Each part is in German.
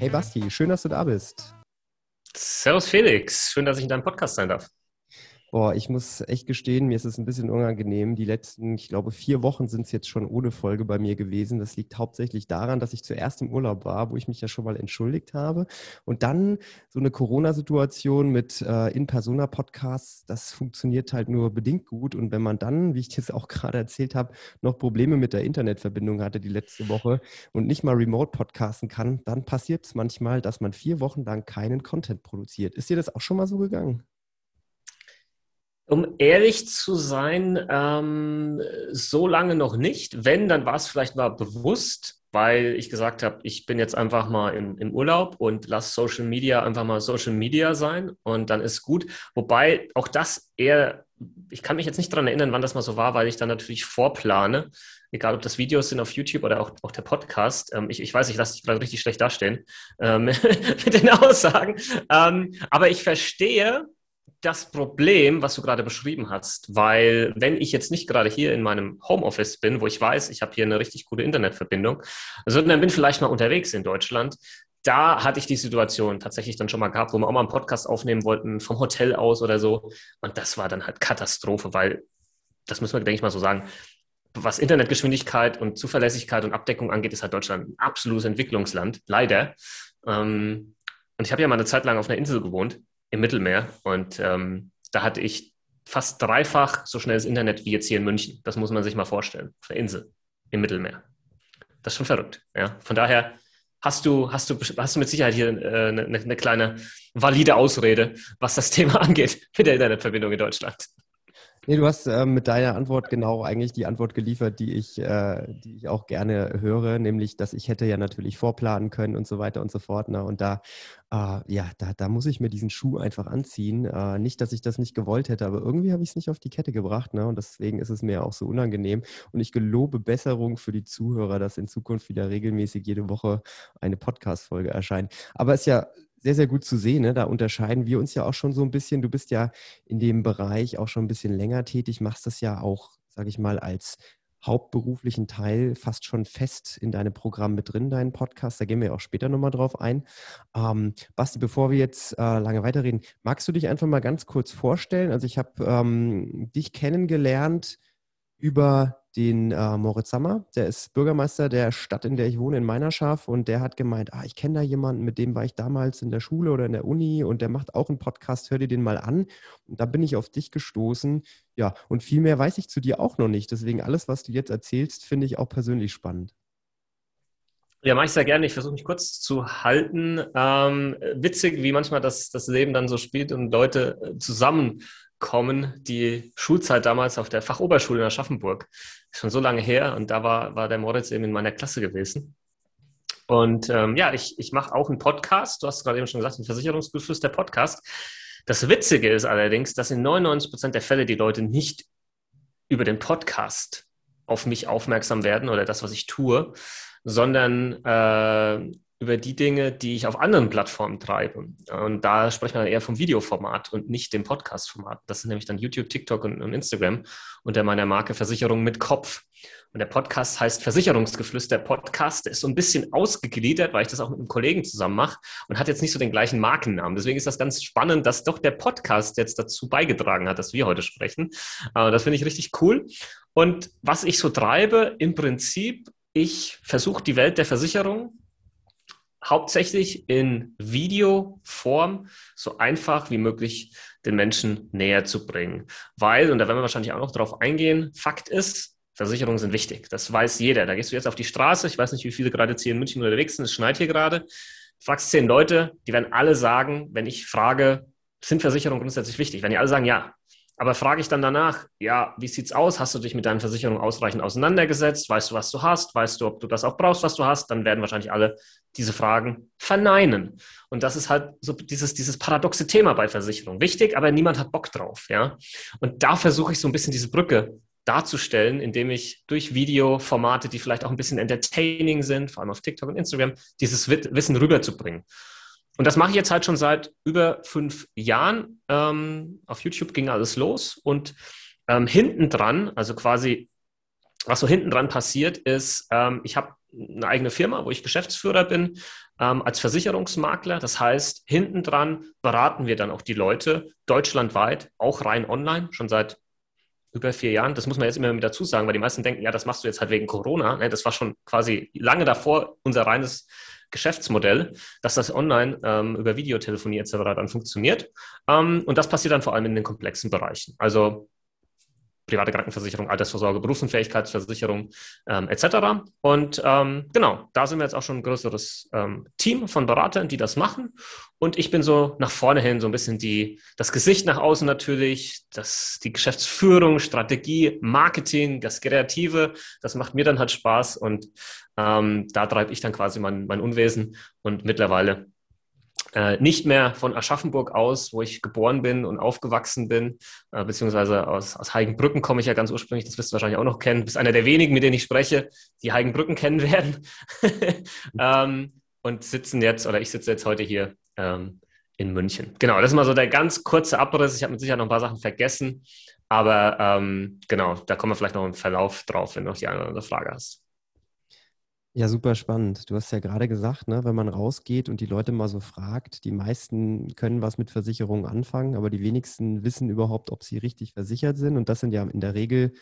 Hey Basti, schön, dass du da bist. Servus Felix, schön, dass ich in deinem Podcast sein darf. Boah, ich muss echt gestehen, mir ist es ein bisschen unangenehm. Die letzten, ich glaube, vier Wochen sind es jetzt schon ohne Folge bei mir gewesen. Das liegt hauptsächlich daran, dass ich zuerst im Urlaub war, wo ich mich ja schon mal entschuldigt habe. Und dann so eine Corona-Situation mit äh, In-Persona-Podcasts, das funktioniert halt nur bedingt gut. Und wenn man dann, wie ich das auch gerade erzählt habe, noch Probleme mit der Internetverbindung hatte die letzte Woche und nicht mal remote podcasten kann, dann passiert es manchmal, dass man vier Wochen lang keinen Content produziert. Ist dir das auch schon mal so gegangen? Um ehrlich zu sein, ähm, so lange noch nicht. Wenn, dann war es vielleicht mal bewusst, weil ich gesagt habe, ich bin jetzt einfach mal im, im Urlaub und lass Social Media einfach mal Social Media sein und dann ist gut. Wobei auch das eher, ich kann mich jetzt nicht daran erinnern, wann das mal so war, weil ich dann natürlich vorplane, egal ob das Videos sind auf YouTube oder auch, auch der Podcast. Ähm, ich, ich weiß, ich lasse dich gerade richtig schlecht dastehen ähm, mit den Aussagen. Ähm, aber ich verstehe, das Problem, was du gerade beschrieben hast, weil wenn ich jetzt nicht gerade hier in meinem Homeoffice bin, wo ich weiß, ich habe hier eine richtig gute Internetverbindung, sondern bin vielleicht mal unterwegs in Deutschland, da hatte ich die Situation tatsächlich dann schon mal gehabt, wo wir auch mal einen Podcast aufnehmen wollten, vom Hotel aus oder so. Und das war dann halt Katastrophe, weil, das müssen wir, denke ich mal so sagen, was Internetgeschwindigkeit und Zuverlässigkeit und Abdeckung angeht, ist halt Deutschland ein absolutes Entwicklungsland, leider. Ähm, und ich habe ja mal eine Zeit lang auf einer Insel gewohnt im Mittelmeer. Und ähm, da hatte ich fast dreifach so schnelles Internet wie jetzt hier in München. Das muss man sich mal vorstellen. Auf der Insel im Mittelmeer. Das ist schon verrückt. Ja? Von daher hast du, hast du, hast du mit Sicherheit hier äh, eine, eine kleine valide Ausrede, was das Thema angeht mit der Internetverbindung in Deutschland. Nee, du hast äh, mit deiner Antwort genau eigentlich die Antwort geliefert, die ich, äh, die ich auch gerne höre, nämlich, dass ich hätte ja natürlich vorplanen können und so weiter und so fort. Ne? Und da, äh, ja, da, da muss ich mir diesen Schuh einfach anziehen. Äh, nicht, dass ich das nicht gewollt hätte, aber irgendwie habe ich es nicht auf die Kette gebracht. Ne? Und deswegen ist es mir auch so unangenehm. Und ich gelobe Besserung für die Zuhörer, dass in Zukunft wieder regelmäßig jede Woche eine Podcast-Folge erscheint. Aber es ist ja sehr, sehr gut zu sehen. Ne? Da unterscheiden wir uns ja auch schon so ein bisschen. Du bist ja in dem Bereich auch schon ein bisschen länger tätig, machst das ja auch, sage ich mal, als hauptberuflichen Teil fast schon fest in deinem Programm mit drin, deinen Podcast. Da gehen wir auch später nochmal drauf ein. Ähm, Basti, bevor wir jetzt äh, lange weiterreden, magst du dich einfach mal ganz kurz vorstellen? Also ich habe ähm, dich kennengelernt über den äh, Moritz Sammer, der ist Bürgermeister der Stadt, in der ich wohne, in Meinerschaft und der hat gemeint, ah, ich kenne da jemanden, mit dem war ich damals in der Schule oder in der Uni und der macht auch einen Podcast, hör dir den mal an. Und da bin ich auf dich gestoßen. Ja, und viel mehr weiß ich zu dir auch noch nicht. Deswegen alles, was du jetzt erzählst, finde ich auch persönlich spannend. Ja, mache ich sehr gerne. Ich versuche mich kurz zu halten. Ähm, witzig, wie manchmal das, das Leben dann so spielt und Leute äh, zusammen kommen, die Schulzeit damals auf der Fachoberschule in Aschaffenburg. Schon so lange her und da war, war der Moritz eben in meiner Klasse gewesen. Und ähm, ja, ich, ich mache auch einen Podcast. Du hast gerade eben schon gesagt, ein Versicherungsgeflüster Podcast. Das Witzige ist allerdings, dass in 99 Prozent der Fälle die Leute nicht über den Podcast auf mich aufmerksam werden oder das, was ich tue, sondern äh, über die Dinge, die ich auf anderen Plattformen treibe. Und da sprechen wir eher vom Videoformat und nicht dem Podcast-Format. Das sind nämlich dann YouTube, TikTok und, und Instagram unter meiner Marke Versicherung mit Kopf. Und der Podcast heißt Versicherungsgeflüster Podcast. Der ist so ein bisschen ausgegliedert, weil ich das auch mit einem Kollegen zusammen mache und hat jetzt nicht so den gleichen Markennamen. Deswegen ist das ganz spannend, dass doch der Podcast jetzt dazu beigetragen hat, dass wir heute sprechen. Aber das finde ich richtig cool. Und was ich so treibe, im Prinzip, ich versuche die Welt der Versicherung hauptsächlich in Videoform so einfach wie möglich den Menschen näher zu bringen. Weil, und da werden wir wahrscheinlich auch noch drauf eingehen, Fakt ist, Versicherungen sind wichtig. Das weiß jeder. Da gehst du jetzt auf die Straße, ich weiß nicht, wie viele gerade jetzt hier in München unterwegs sind, es schneit hier gerade. Fragst zehn Leute, die werden alle sagen, wenn ich frage, sind Versicherungen grundsätzlich wichtig? Wenn die alle sagen, ja, Aber frage ich dann danach, ja, wie sieht's aus? Hast du dich mit deinen Versicherungen ausreichend auseinandergesetzt? Weißt du, was du hast? Weißt du, ob du das auch brauchst, was du hast? Dann werden wahrscheinlich alle diese Fragen verneinen. Und das ist halt so dieses, dieses paradoxe Thema bei Versicherungen. Wichtig, aber niemand hat Bock drauf, ja. Und da versuche ich so ein bisschen diese Brücke darzustellen, indem ich durch Videoformate, die vielleicht auch ein bisschen entertaining sind, vor allem auf TikTok und Instagram, dieses Wissen rüberzubringen. Und das mache ich jetzt halt schon seit über fünf Jahren. Ähm, auf YouTube ging alles los und ähm, hinten dran, also quasi, was so hinten dran passiert, ist, ähm, ich habe eine eigene Firma, wo ich Geschäftsführer bin, ähm, als Versicherungsmakler. Das heißt, hinten dran beraten wir dann auch die Leute deutschlandweit, auch rein online, schon seit über vier Jahren. Das muss man jetzt immer wieder dazu sagen, weil die meisten denken, ja, das machst du jetzt halt wegen Corona. Ne? Das war schon quasi lange davor unser reines Geschäftsmodell, dass das online ähm, über Videotelefonie etc. dann funktioniert. Ähm, und das passiert dann vor allem in den komplexen Bereichen. Also private Krankenversicherung, Altersvorsorge, Berufsunfähigkeitsversicherung ähm, etc. Und ähm, genau, da sind wir jetzt auch schon ein größeres ähm, Team von Beratern, die das machen. Und ich bin so nach vorne hin so ein bisschen die, das Gesicht nach außen natürlich, das, die Geschäftsführung, Strategie, Marketing, das Kreative, das macht mir dann halt Spaß und ähm, da treibe ich dann quasi mein, mein Unwesen und mittlerweile äh, nicht mehr von Aschaffenburg aus, wo ich geboren bin und aufgewachsen bin, äh, beziehungsweise aus, aus Heigenbrücken komme ich ja ganz ursprünglich, das wirst du wahrscheinlich auch noch kennen. Du bist einer der wenigen, mit denen ich spreche, die Heigenbrücken kennen werden. ähm, und sitzen jetzt, oder ich sitze jetzt heute hier ähm, in München. Genau, das ist mal so der ganz kurze Abriss. Ich habe mit Sicherheit noch ein paar Sachen vergessen, aber ähm, genau, da kommen wir vielleicht noch im Verlauf drauf, wenn du noch die eine oder andere Frage hast. Ja, super spannend. Du hast ja gerade gesagt, ne, wenn man rausgeht und die Leute mal so fragt, die meisten können was mit Versicherungen anfangen, aber die wenigsten wissen überhaupt, ob sie richtig versichert sind. Und das sind ja in der Regel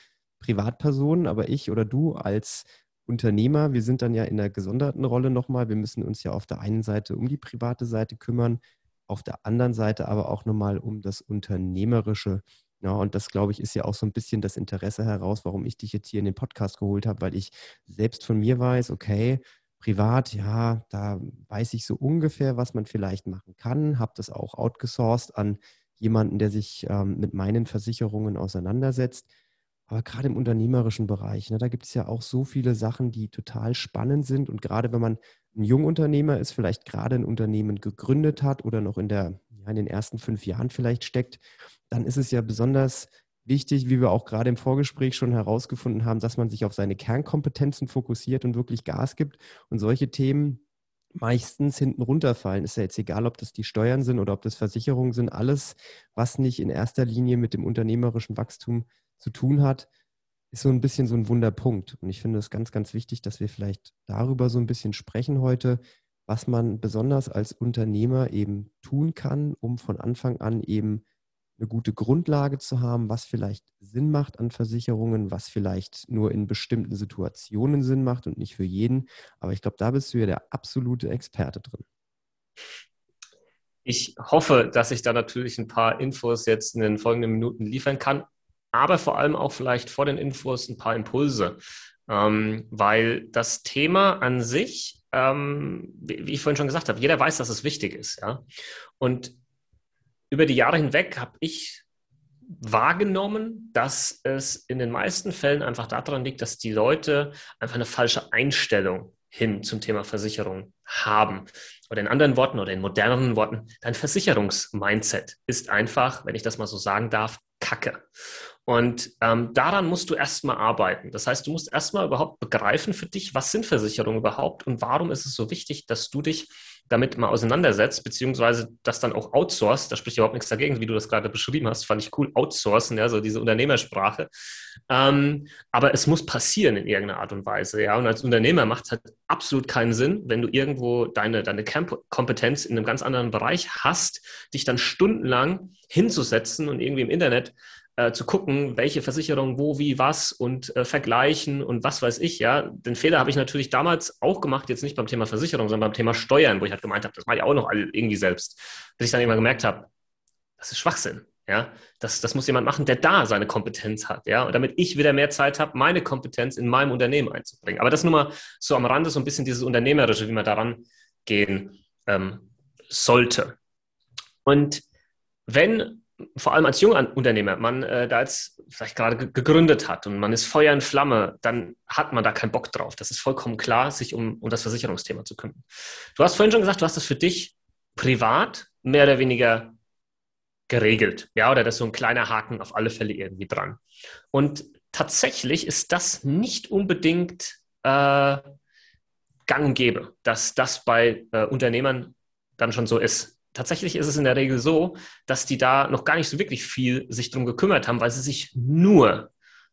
Privatpersonen, aber ich oder du als Unternehmer, wir sind dann ja in einer gesonderten Rolle nochmal. Wir müssen uns ja auf der einen Seite um die private Seite kümmern, auf der anderen Seite aber auch nochmal um das Unternehmerische. Ja, und das, glaube ich, ist ja auch so ein bisschen das Interesse heraus, warum ich dich jetzt hier in den Podcast geholt habe, weil ich selbst von mir weiß, okay, privat, ja, da weiß ich so ungefähr, was man vielleicht machen kann, habe das auch outgesourced an jemanden, der sich ähm, mit meinen Versicherungen auseinandersetzt. Aber gerade im unternehmerischen Bereich, ne, da gibt es ja auch so viele Sachen, die total spannend sind. Und gerade wenn man ein Jungunternehmer ist, vielleicht gerade ein Unternehmen gegründet hat oder noch in, der, ja, in den ersten fünf Jahren vielleicht steckt, dann ist es ja besonders wichtig, wie wir auch gerade im Vorgespräch schon herausgefunden haben, dass man sich auf seine Kernkompetenzen fokussiert und wirklich Gas gibt und solche Themen meistens hinten runterfallen. Ist ja jetzt egal, ob das die Steuern sind oder ob das Versicherungen sind. Alles, was nicht in erster Linie mit dem unternehmerischen Wachstum zu tun hat, ist so ein bisschen so ein Wunderpunkt. Und ich finde es ganz, ganz wichtig, dass wir vielleicht darüber so ein bisschen sprechen heute, was man besonders als Unternehmer eben tun kann, um von Anfang an eben eine gute Grundlage zu haben, was vielleicht Sinn macht an Versicherungen, was vielleicht nur in bestimmten Situationen Sinn macht und nicht für jeden. Aber ich glaube, da bist du ja der absolute Experte drin. Ich hoffe, dass ich da natürlich ein paar Infos jetzt in den folgenden Minuten liefern kann, aber vor allem auch vielleicht vor den Infos ein paar Impulse, ähm, weil das Thema an sich, ähm, wie, wie, ich vorhin schon gesagt habe, jeder weiß, dass es wichtig ist. Ja? Und über die Jahre hinweg habe ich wahrgenommen, dass es in den meisten Fällen einfach daran liegt, dass die Leute einfach eine falsche Einstellung hin zum Thema Versicherung haben. Oder in anderen Worten oder in modernen Worten, dein Versicherungsmindset ist einfach, wenn ich das mal so sagen darf, Kacke. Und ähm, daran musst du erstmal arbeiten. Das heißt, du musst erstmal überhaupt begreifen für dich, was sind Versicherungen überhaupt und warum ist es so wichtig, dass du dich damit mal auseinandersetzt, beziehungsweise das dann auch outsourced, da spricht überhaupt nichts dagegen, wie du das gerade beschrieben hast, fand ich cool, outsourcen, ja, so diese Unternehmersprache. Ähm, aber es muss passieren in irgendeiner Art und Weise, ja. Und als Unternehmer macht es halt absolut keinen Sinn, wenn du irgendwo deine, deine Kompetenz in einem ganz anderen Bereich hast, dich dann stundenlang hinzusetzen und irgendwie im Internet äh, zu gucken, welche Versicherung, wo, wie, was und äh, vergleichen und was weiß ich, ja. Den Fehler habe ich natürlich damals auch gemacht, jetzt nicht beim Thema Versicherung, sondern beim Thema Steuern, wo ich halt gemeint habe, das mache ich auch noch irgendwie selbst. Bis ich dann irgendwann gemerkt habe, das ist Schwachsinn. Ja, das, das muss jemand machen, der da seine Kompetenz hat, ja, und damit ich wieder mehr Zeit habe, meine Kompetenz in meinem Unternehmen einzubringen. Aber das nur mal so am Rande, so ein bisschen dieses Unternehmerische, wie man daran gehen ähm, sollte. Und wenn vor allem als junger Unternehmer, man äh, da jetzt vielleicht gerade gegründet hat und man ist Feuer in Flamme, dann hat man da keinen Bock drauf. Das ist vollkommen klar, sich um, um das Versicherungsthema zu kümmern. Du hast vorhin schon gesagt, du hast das für dich privat mehr oder weniger geregelt. Ja, oder das ist so ein kleiner Haken auf alle Fälle irgendwie dran. Und tatsächlich ist das nicht unbedingt äh, gang und gäbe, dass das bei äh, Unternehmern dann schon so ist tatsächlich ist es in der Regel so, dass die da noch gar nicht so wirklich viel sich drum gekümmert haben, weil sie sich nur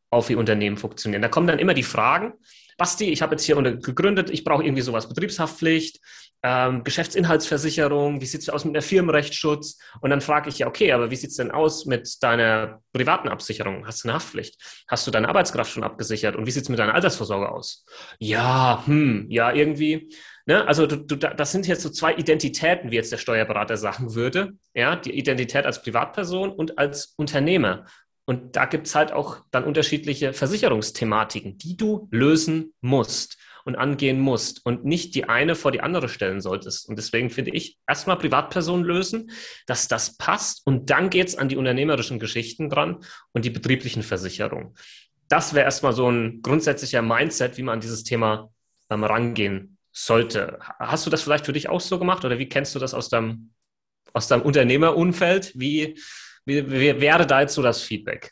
auf ihr Unternehmen funktionieren. Da kommen dann immer die Fragen, Basti, ich habe jetzt hier gegründet, ich brauche irgendwie sowas, Betriebshaftpflicht, ähm, Geschäftsinhaltsversicherung, wie sieht es aus mit der Firmenrechtsschutz? Und dann frage ich ja, okay, aber wie sieht es denn aus mit deiner privaten Absicherung? Hast du eine Haftpflicht? Hast du deine Arbeitskraft schon abgesichert? Und wie sieht es mit deiner Altersvorsorge aus? Ja, hm, ja, irgendwie. Ne? Also du, du, das sind jetzt so zwei Identitäten, wie jetzt der Steuerberater sagen würde. Ja, die Identität als Privatperson und als Unternehmer. Und da gibt es halt auch dann unterschiedliche Versicherungsthematiken, die du lösen musst und angehen musst und nicht die eine vor die andere stellen solltest. Und deswegen finde ich, erstmal Privatpersonen lösen, dass das passt und dann geht es an die unternehmerischen Geschichten dran und die betrieblichen Versicherungen. Das wäre erstmal so ein grundsätzlicher Mindset, wie man an dieses Thema ähm, rangehen sollte. Hast du das vielleicht für dich auch so gemacht oder wie kennst du das aus deinem, aus deinem Unternehmerumfeld? Wie, wie, wie wäre da jetzt so das Feedback?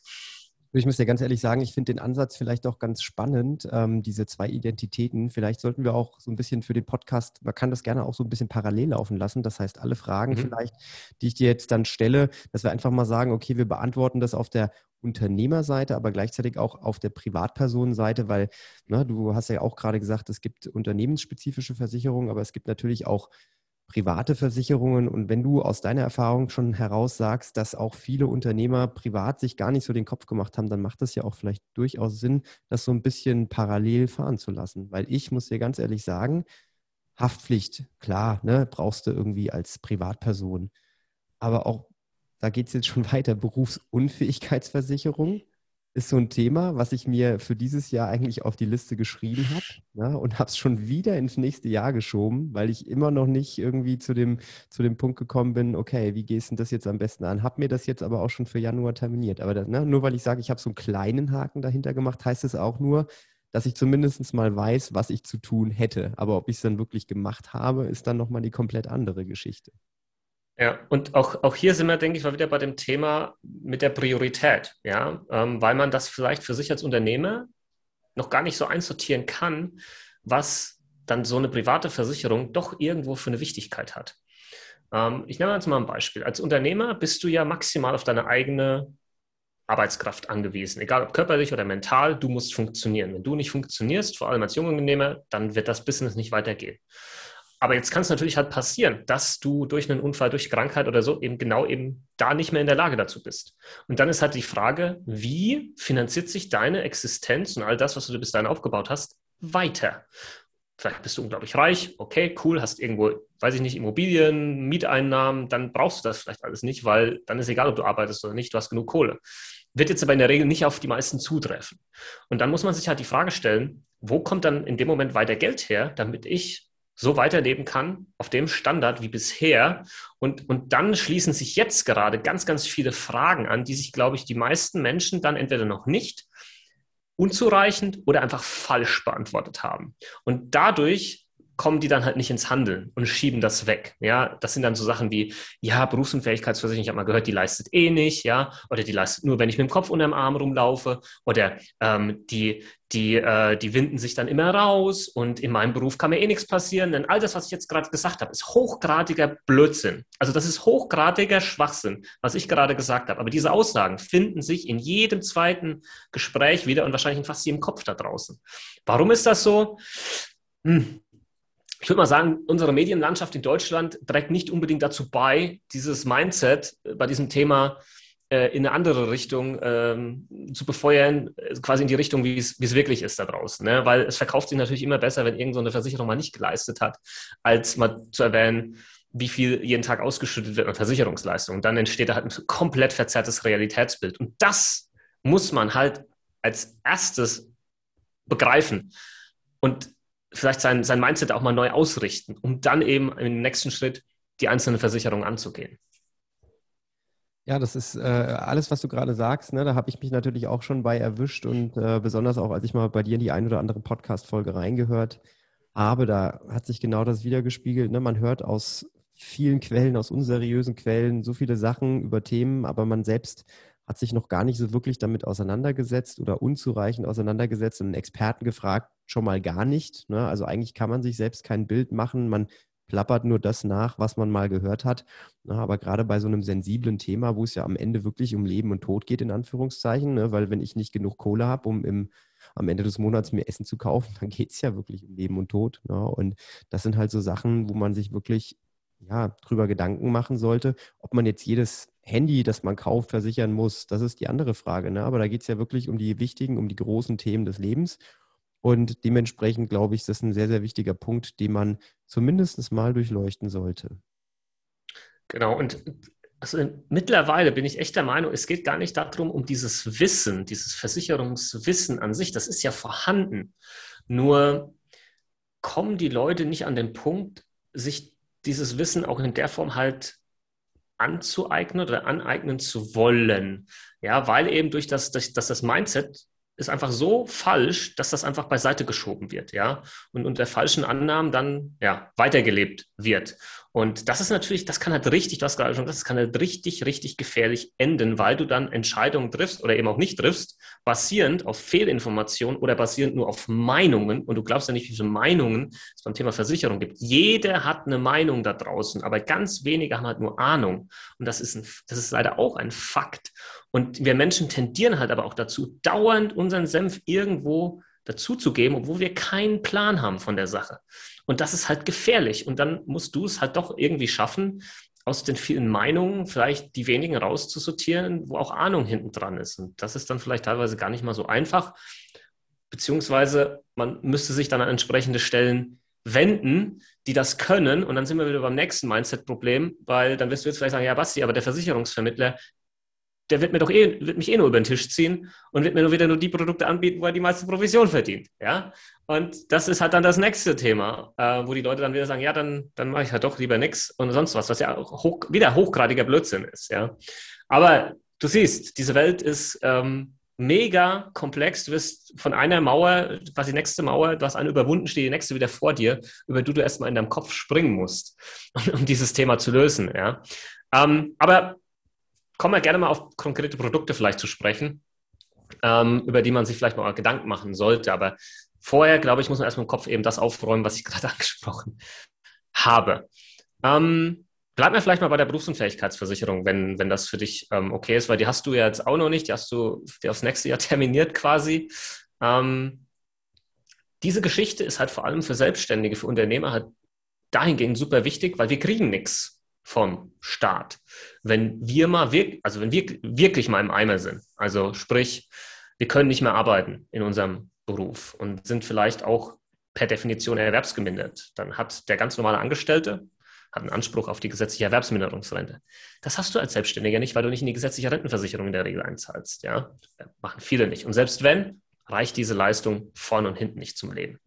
Ich muss dir ganz ehrlich sagen, ich finde den Ansatz vielleicht auch ganz spannend, ähm, diese zwei Identitäten. Vielleicht sollten wir auch so ein bisschen für den Podcast, man kann das gerne auch so ein bisschen parallel laufen lassen. Das heißt, alle Fragen mhm. vielleicht, die ich dir jetzt dann stelle, dass wir einfach mal sagen, okay, wir beantworten das auf der Unternehmerseite, aber gleichzeitig auch auf der Privatpersonenseite, weil ne, du hast ja auch gerade gesagt, es gibt unternehmensspezifische Versicherungen, aber es gibt natürlich auch private Versicherungen. Und wenn du aus deiner Erfahrung schon heraus sagst, dass auch viele Unternehmer privat sich gar nicht so den Kopf gemacht haben, dann macht es ja auch vielleicht durchaus Sinn, das so ein bisschen parallel fahren zu lassen. Weil ich muss dir ganz ehrlich sagen, Haftpflicht, klar, ne, brauchst du irgendwie als Privatperson. Aber auch, da geht es jetzt schon weiter, Berufsunfähigkeitsversicherung ist so ein Thema, was ich mir für dieses Jahr eigentlich auf die Liste geschrieben habe ja, ne, und habe es schon wieder ins nächste Jahr geschoben, weil ich immer noch nicht irgendwie zu dem, zu dem Punkt gekommen bin, okay, wie gehst du das jetzt am besten an? Habe mir das jetzt aber auch schon für Januar terminiert. Aber das, ne, nur weil ich sage, ich habe so einen kleinen Haken dahinter gemacht, heißt es auch nur, dass ich zumindest mal weiß, was ich zu tun hätte. Aber ob ich es dann wirklich gemacht habe, ist dann nochmal die komplett andere Geschichte. Ja, und auch, auch hier sind wir, denke ich, mal wieder bei dem Thema mit der Priorität, ja, ähm, weil man das vielleicht für sich als Unternehmer noch gar nicht so einsortieren kann, was dann so eine private Versicherung doch irgendwo für eine Wichtigkeit hat. Ähm, ich nehme jetzt mal ein Beispiel. Als Unternehmer bist du ja maximal auf deine eigene Arbeitskraft angewiesen, egal ob körperlich oder mental, du musst funktionieren. Wenn du nicht funktionierst, vor allem als junger Unternehmer, dann wird das Business nicht weitergehen. Aber jetzt kann es natürlich halt passieren, dass du durch einen Unfall, durch Krankheit oder so eben genau eben da nicht mehr in der Lage dazu bist. Und dann ist halt die Frage, wie finanziert sich deine Existenz und all das, was du bis dahin aufgebaut hast, weiter? Vielleicht bist du unglaublich reich, okay, cool, hast irgendwo, weiß ich nicht, Immobilien, Mieteinnahmen, dann brauchst du das vielleicht alles nicht, weil dann ist egal, ob du arbeitest oder nicht, du hast genug Kohle. Wird jetzt aber in der Regel nicht auf die meisten zutreffen. Und dann muss man sich halt die Frage stellen, wo kommt dann in dem Moment weiter Geld her, damit ich so weiterleben kann, auf dem Standard wie bisher. Und, und dann schließen sich jetzt gerade ganz, ganz viele Fragen an, die sich, glaube ich, die meisten Menschen dann entweder noch nicht unzureichend oder einfach falsch beantwortet haben. Und dadurch kommen die dann halt nicht ins Handeln und schieben das weg. Ja, das sind dann so Sachen wie, ja, Berufsunfähigkeitsversicherung, ich habe mal gehört, die leistet eh nicht, ja, oder die leistet nur, wenn ich mit dem Kopf unter dem Arm rumlaufe, oder ähm, die, die, äh, die winden sich dann immer raus und in meinem Beruf kann mir eh nichts passieren, denn all das, was ich jetzt gerade gesagt habe, ist hochgradiger Blödsinn. Also das ist hochgradiger Schwachsinn, was ich gerade gesagt habe. Aber diese Aussagen finden sich in jedem zweiten Gespräch wieder und wahrscheinlich in fast jedem Kopf da draußen. Warum ist das so? Hm ich würde mal sagen, unsere Medienlandschaft in Deutschland trägt nicht unbedingt dazu bei, dieses Mindset äh, bei diesem Thema äh, in eine andere Richtung ähm, zu befeuern, äh, quasi in die Richtung, wie es, wirklich ist da draußen. Ne? Weil es verkauft sich natürlich immer besser, wenn irgendeine so Versicherung mal nicht geleistet hat, als mal zu erwähnen, wie viel jeden Tag ausgeschüttet wird an Versicherungsleistungen. Dann entsteht da halt ein komplett verzerrtes Realitätsbild. Und das muss man halt als erstes begreifen. Und vielleicht sein, sein Mindset auch mal neu ausrichten, um dann eben im nächsten Schritt die einzelne Versicherung anzugehen. Ja, das ist äh, alles, was du gerade sagst. Ne? Da habe ich mich natürlich auch schon bei erwischt und äh, besonders auch, als ich mal bei dir in die ein oder andere Podcast-Folge reingehört habe, da hat sich genau das wiedergespiegelt. Ne? Man hört aus vielen Quellen, aus unseriösen Quellen so viele Sachen über Themen, aber man selbst hat sich noch gar nicht so wirklich damit auseinandergesetzt oder unzureichend auseinandergesetzt und einen Experten gefragt, schon mal gar nicht. Ne? Also eigentlich kann man sich selbst kein Bild machen. Man plappert nur das nach, was man mal gehört hat. aber gerade bei so einem sensiblen Thema, wo es ja am Ende wirklich um Leben und Tod geht, in Anführungszeichen, ne, weil wenn ich nicht genug Kohle habe, um im, am Ende des Monats mir Essen zu kaufen, dann geht es ja wirklich um Leben und Tod. Ne? Und das sind halt so Sachen, wo man sich wirklich ja, drüber Gedanken machen sollte, ob man jetzt jedes Handy, das man kauft, versichern muss. Das ist die andere Frage. Ne? Aber da geht es ja wirklich um die wichtigen, um die großen Themen des Lebens. Und dementsprechend glaube ich, ist das ein sehr, sehr wichtiger Punkt, den man zumindest mal durchleuchten sollte. Genau, und also mittlerweile bin ich echt der Meinung, es geht gar nicht darum, um dieses Wissen, dieses Versicherungswissen an sich, das ist ja vorhanden. Nur kommen die Leute nicht an den Punkt, sich dieses Wissen auch in der Form halt anzueignen oder aneignen zu wollen. Ja, weil eben durch das, dass das Mindset ist einfach so falsch, dass das einfach beiseite geschoben wird, ja, und unter falschen Annahmen dann, ja, weitergelebt wird. Und das ist natürlich, das kann halt richtig, du hast gerade schon gesagt, das kann halt richtig, richtig gefährlich enden, weil du dann Entscheidungen triffst oder eben auch nicht triffst, basierend auf Fehlinformationen oder basierend nur auf Meinungen. Und du glaubst ja nicht, wie viele Meinungen es beim Thema Versicherung gibt. Jeder hat eine Meinung da draußen, aber ganz wenige haben halt nur Ahnung. Und das ist, ein, das ist leider auch ein Fakt. Und wir Menschen tendieren halt aber auch dazu, dauernd unseren Senf irgendwo dazuzugeben, obwohl wir keinen Plan haben von der Sache. Und das ist halt gefährlich. Und dann musst du es halt doch irgendwie schaffen, aus den vielen Meinungen vielleicht die wenigen rauszusortieren, wo auch Ahnung hinten dran ist. Und das ist dann vielleicht teilweise gar nicht mal so einfach. Beziehungsweise man müsste sich dann an entsprechende Stellen wenden, die das können. Und dann sind wir wieder beim nächsten Mindset-Problem, weil dann wirst du jetzt vielleicht sagen, ja, Basti, aber der Versicherungsvermittler, der wird mir doch eh, wird mich eh nur über den Tisch ziehen und wird mir nur wieder nur die Produkte anbieten, wo er die meiste Provision verdient. Ja? Und das ist halt dann das nächste Thema, äh, wo die Leute dann wieder sagen, ja, dann, dann mache ich halt doch lieber nichts und sonst was, was ja auch hoch, wieder hochgradiger Blödsinn ist. Ja? Aber du siehst, diese Welt ist ähm, mega komplex. Du wirst von einer Mauer, quasi die nächste Mauer, du hast eine überwunden, steht die nächste wieder vor dir, über die du erstmal in deinem Kopf springen musst, um, um dieses Thema zu lösen. Ja? Ähm, aber kommen wir gerne mal auf konkrete Produkte vielleicht zu sprechen, ähm, über die man sich vielleicht mal Gedanken machen sollte. Aber vorher, glaube ich, muss man erstmal im Kopf eben das aufräumen, was ich gerade angesprochen habe. Ähm, Bleib mir vielleicht mal bei der Berufsunfähigkeitsversicherung, wenn, wenn das für dich ähm, okay ist, weil die hast du ja jetzt auch noch nicht, die hast du die aufs nächste Jahr terminiert quasi. Ähm, diese Geschichte ist halt vor allem für Selbstständige, für Unternehmer halt dahingehend super wichtig, weil wir kriegen nichts vom Staat. Wenn wir mal wirklich, also wenn wir wirklich mal im Eimer sind, also sprich, wir können nicht mehr arbeiten in unserem Beruf und sind vielleicht auch per Definition erwerbsgemindert, dann hat der ganz normale Angestellte hat einen Anspruch auf die gesetzliche Erwerbsminderungsrente. Das hast du als Selbstständiger nicht, weil du nicht in die gesetzliche Rentenversicherung in der Regel einzahlst. Ja? Machen viele nicht. Und selbst wenn, reicht diese Leistung vorne und hinten nicht zum Leben.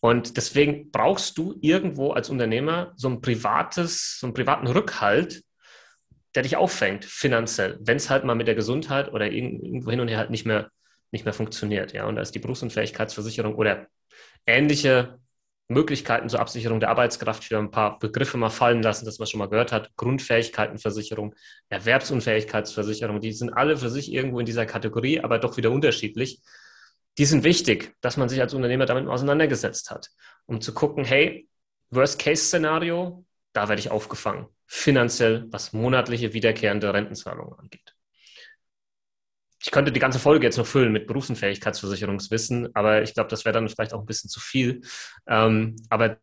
Und deswegen brauchst du irgendwo als Unternehmer so ein privates, so einen privaten Rückhalt, der dich auffängt, finanziell, wenn es halt mal mit der Gesundheit oder irgendwo hin und her halt nicht mehr, nicht mehr funktioniert. Ja, und da ist die Berufsunfähigkeitsversicherung oder ähnliche Möglichkeiten zur Absicherung der Arbeitskraft, ich will ein paar Begriffe mal fallen lassen, das man schon mal gehört hat, Grundfähigkeitenversicherung, Erwerbsunfähigkeitsversicherung, die sind alle für sich irgendwo in dieser Kategorie, aber doch wieder unterschiedlich die sind wichtig, dass man sich als Unternehmer damit auseinandergesetzt hat, um zu gucken, hey, Worst-Case-Szenario, da werde ich aufgefangen, finanziell, was monatliche wiederkehrende Rentenzahlungen angeht. Ich könnte die ganze Folge jetzt noch füllen mit Berufsunfähigkeitsversicherungswissen, aber ich glaube, das wäre dann vielleicht auch ein bisschen zu viel. Ähm, aber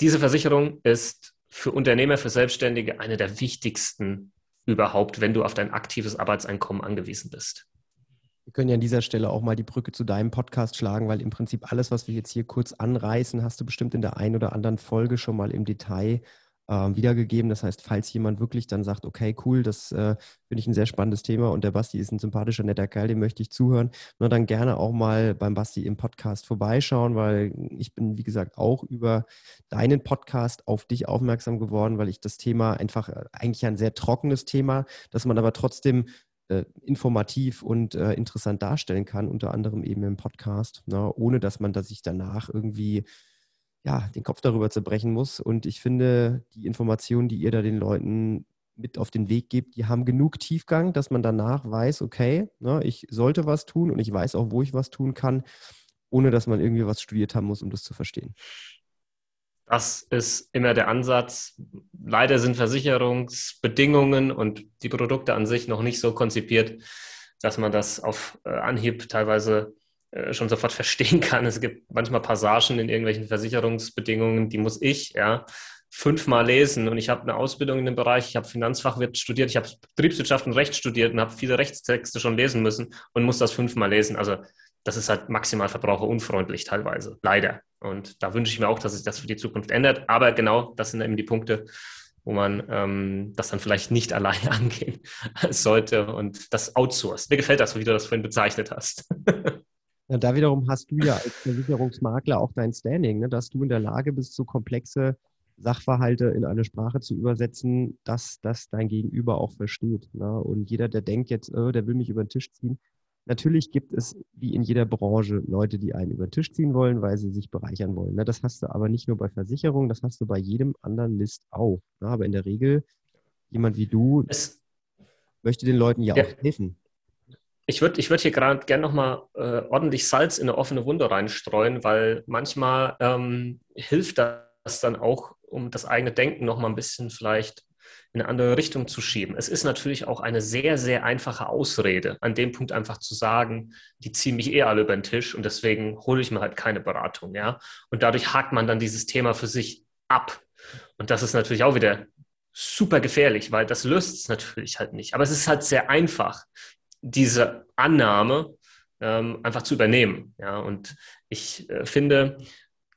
diese Versicherung ist für Unternehmer, für Selbstständige eine der wichtigsten überhaupt, wenn du auf dein aktives Arbeitseinkommen angewiesen bist. Wir können ja an dieser Stelle auch mal die Brücke zu deinem Podcast schlagen, weil im Prinzip alles, was wir jetzt hier kurz anreißen, hast du bestimmt in der einen oder anderen Folge schon mal im Detail äh, wiedergegeben. Das heißt, falls jemand wirklich dann sagt, okay, cool, das äh, finde ich ein sehr spannendes Thema und der Basti ist ein sympathischer, netter Kerl, dem möchte ich zuhören, nur dann gerne auch mal beim Basti im Podcast vorbeischauen, weil ich bin, wie gesagt, auch über deinen Podcast auf dich aufmerksam geworden, weil ich das Thema einfach äh, eigentlich ein sehr trockenes Thema, dass man aber trotzdem äh, informativ und äh, interessant darstellen kann, unter anderem eben im Podcast, ne, ohne dass man sich danach irgendwie ja, den Kopf darüber zerbrechen muss. Und ich finde, die Informationen, die ihr da den Leuten mit auf den Weg gebt, die haben genug Tiefgang, dass man danach weiß, okay, ne, ich sollte was tun und ich weiß auch, wo ich was tun kann, ohne dass man irgendwie was studiert haben muss, um das zu verstehen. Das ist immer der Ansatz. Leider sind Versicherungsbedingungen und die Produkte an sich noch nicht so konzipiert, dass man das auf äh, Anhieb teilweise äh, schon sofort verstehen kann. Es gibt manchmal Passagen in irgendwelchen Versicherungsbedingungen, die muss ich ja fünfmal lesen. Und ich habe eine Ausbildung in dem Bereich, ich habe Finanzfachwirt studiert, ich habe Betriebswirtschaft und Recht studiert und habe viele Rechtstexte schon lesen müssen und muss das fünfmal lesen. Also das ist halt maximal verbraucherunfreundlich teilweise, leider. Und da wünsche ich mir auch, dass sich das für die Zukunft ändert. Aber genau, das sind eben die Punkte, wo man ähm, das dann vielleicht nicht alleine angehen sollte und das outsourced. Mir gefällt das, wie du das vorhin bezeichnet hast. Ja, da wiederum hast du ja als Versicherungsmakler auch dein Standing, ne, dass du in der Lage bist, so komplexe Sachverhalte in eine Sprache zu übersetzen, dass das dein Gegenüber auch versteht. Ne? Und jeder, der denkt jetzt, oh, der will mich über den Tisch ziehen, natürlich gibt es wie in jeder Branche Leute, die einen über den Tisch ziehen wollen, weil sie sich bereichern wollen. Ne? Das hast du aber nicht nur bei Versicherungen, das hast du bei jedem anderen Mist auch. Ne? Aber in der Regel, jemand wie du es möchte den Leuten ja, ja. auch helfen. Ich würde ich würd hier gerade gerne nochmal äh, ordentlich Salz in eine offene Wunde reinstreuen, weil manchmal ähm, hilft das dann auch, um das eigene Denken nochmal ein bisschen vielleicht in eine andere Richtung zu schieben. Es ist natürlich auch eine sehr, sehr einfache Ausrede, an dem Punkt einfach zu sagen, die ziehen mich eh alle über den Tisch und deswegen hole ich mir halt keine Beratung, ja. Und dadurch hakt man dann dieses Thema für sich ab. Und das ist natürlich auch wieder super gefährlich, weil das löst es natürlich halt nicht. Aber es ist halt sehr einfach diese Annahme ähm, einfach zu übernehmen. Ja? Und ich äh, finde,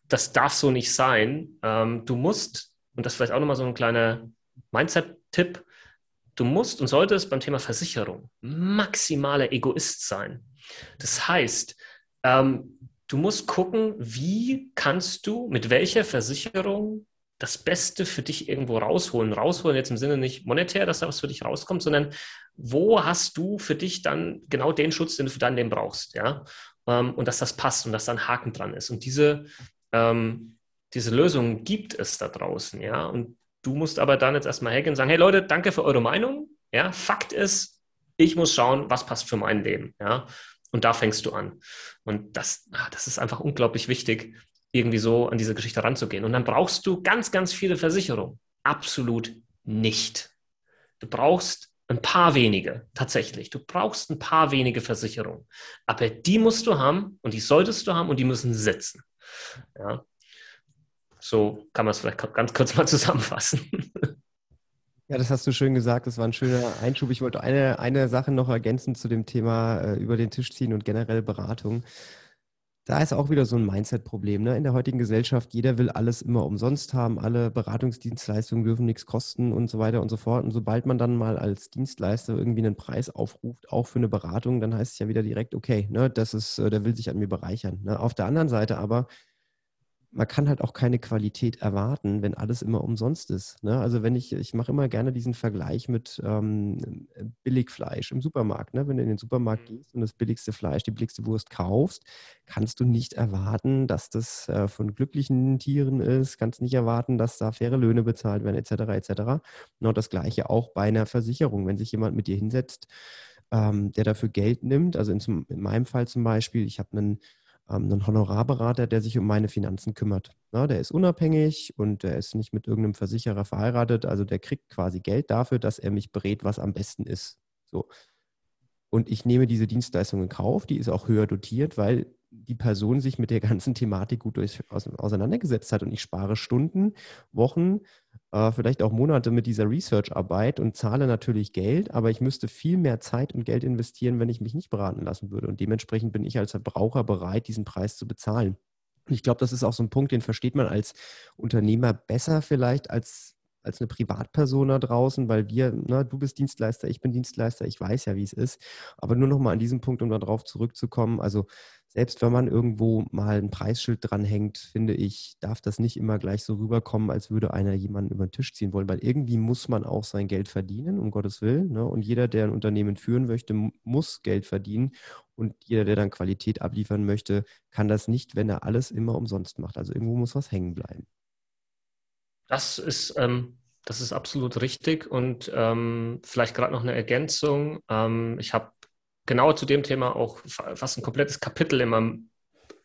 das darf so nicht sein. Ähm, du musst, und das vielleicht auch nochmal so ein kleiner Mindset-Tipp, du musst und solltest beim Thema Versicherung maximaler Egoist sein. Das heißt, ähm, du musst gucken, wie kannst du mit welcher Versicherung das Beste für dich irgendwo rausholen. Rausholen jetzt im Sinne nicht monetär, dass da was für dich rauskommt, sondern wo hast du für dich dann genau den Schutz, den du für dein Leben brauchst, ja? Ähm, und dass das passt und dass da ein Haken dran ist. Und diese, ähm, diese Lösung gibt es da draußen, ja? Und du musst aber dann jetzt erstmal hergehen und sagen, hey Leute, danke für eure Meinung, ja? Fakt ist, ich muss schauen, was passt für mein Leben, ja? Und da fängst du an. Und das, ah, das ist einfach unglaublich wichtig, irgendwie so an diese Geschichte ranzugehen. Und dann brauchst du ganz, ganz viele Versicherungen. Absolut nicht. Du brauchst ein paar wenige, tatsächlich. Du brauchst ein paar wenige Versicherungen. Aber die musst du haben und die solltest du haben und die müssen sitzen. Ja. So kann man es vielleicht ganz kurz mal zusammenfassen. Ja, das hast du schön gesagt. Das war ein schöner Einschub. Ich wollte eine, eine Sache noch ergänzen zu dem Thema äh, über den Tisch ziehen und generell Beratung da ist auch wieder so ein Mindset-Problem. Ne? In der heutigen Gesellschaft, jeder will alles immer umsonst haben, alle Beratungsdienstleistungen dürfen nichts kosten und so weiter und so fort. Und sobald man dann mal als Dienstleister irgendwie einen Preis aufruft, auch für eine Beratung, dann heißt es ja wieder direkt, okay, ne, das ist, äh, der will sich an mir bereichern. Ne? Auf der anderen Seite aber man kann halt auch keine Qualität erwarten, wenn alles immer umsonst ist. Ne? Also wenn ich, ich mache immer gerne diesen Vergleich mit ähm, Billigfleisch im Supermarkt. Ne? Wenn du in den Supermarkt mhm. gehst und das billigste Fleisch, die billigste Wurst kaufst, kannst du nicht erwarten, dass das äh, von glücklichen Tieren ist, kannst nicht erwarten, dass da faire Löhne bezahlt werden, etc. etc. Und das gleiche auch bei einer Versicherung. Wenn sich jemand mit dir hinsetzt, ähm, der dafür Geld nimmt, also in, in meinem Fall zum Beispiel, ich habe einen einen Honorarberater, der sich um meine Finanzen kümmert. Ja, der ist unabhängig und der ist nicht mit irgendeinem Versicherer verheiratet. Also der kriegt quasi Geld dafür, dass er mich berät, was am besten ist. So. Und ich nehme diese Dienstleistung in Kauf, die ist auch höher dotiert, weil die Person sich mit der ganzen Thematik gut durch, auseinandergesetzt hat und ich spare Stunden, Wochen, äh, vielleicht auch Monate mit dieser Research-Arbeit und zahle natürlich Geld, aber ich müsste viel mehr Zeit und Geld investieren, wenn ich mich nicht beraten lassen würde. Und dementsprechend bin ich als Verbraucher bereit, diesen Preis zu bezahlen. Und ich glaube, das ist auch so ein Punkt, den versteht man als Unternehmer besser vielleicht als als eine Privatperson da draußen, weil wir, na, du bist Dienstleister, ich bin Dienstleister, ich weiß ja, wie es ist. Aber nur noch mal an diesem Punkt, um darauf zurückzukommen, also selbst wenn man irgendwo mal ein Preisschild dranhängt, finde ich, darf das nicht immer gleich so rüberkommen, als würde einer jemanden über den Tisch ziehen wollen, weil irgendwie muss man auch sein Geld verdienen, um Gottes Willen. Ne? Und jeder, der ein Unternehmen führen möchte, muss Geld verdienen. Und jeder, der dann Qualität abliefern möchte, kann das nicht, wenn er alles immer umsonst macht. Also irgendwo muss was hängen bleiben. Das ist, ähm, das ist absolut richtig. Und ähm, vielleicht gerade noch eine Ergänzung. Ähm, ich habe genau zu dem Thema auch fast ein komplettes Kapitel in meinem,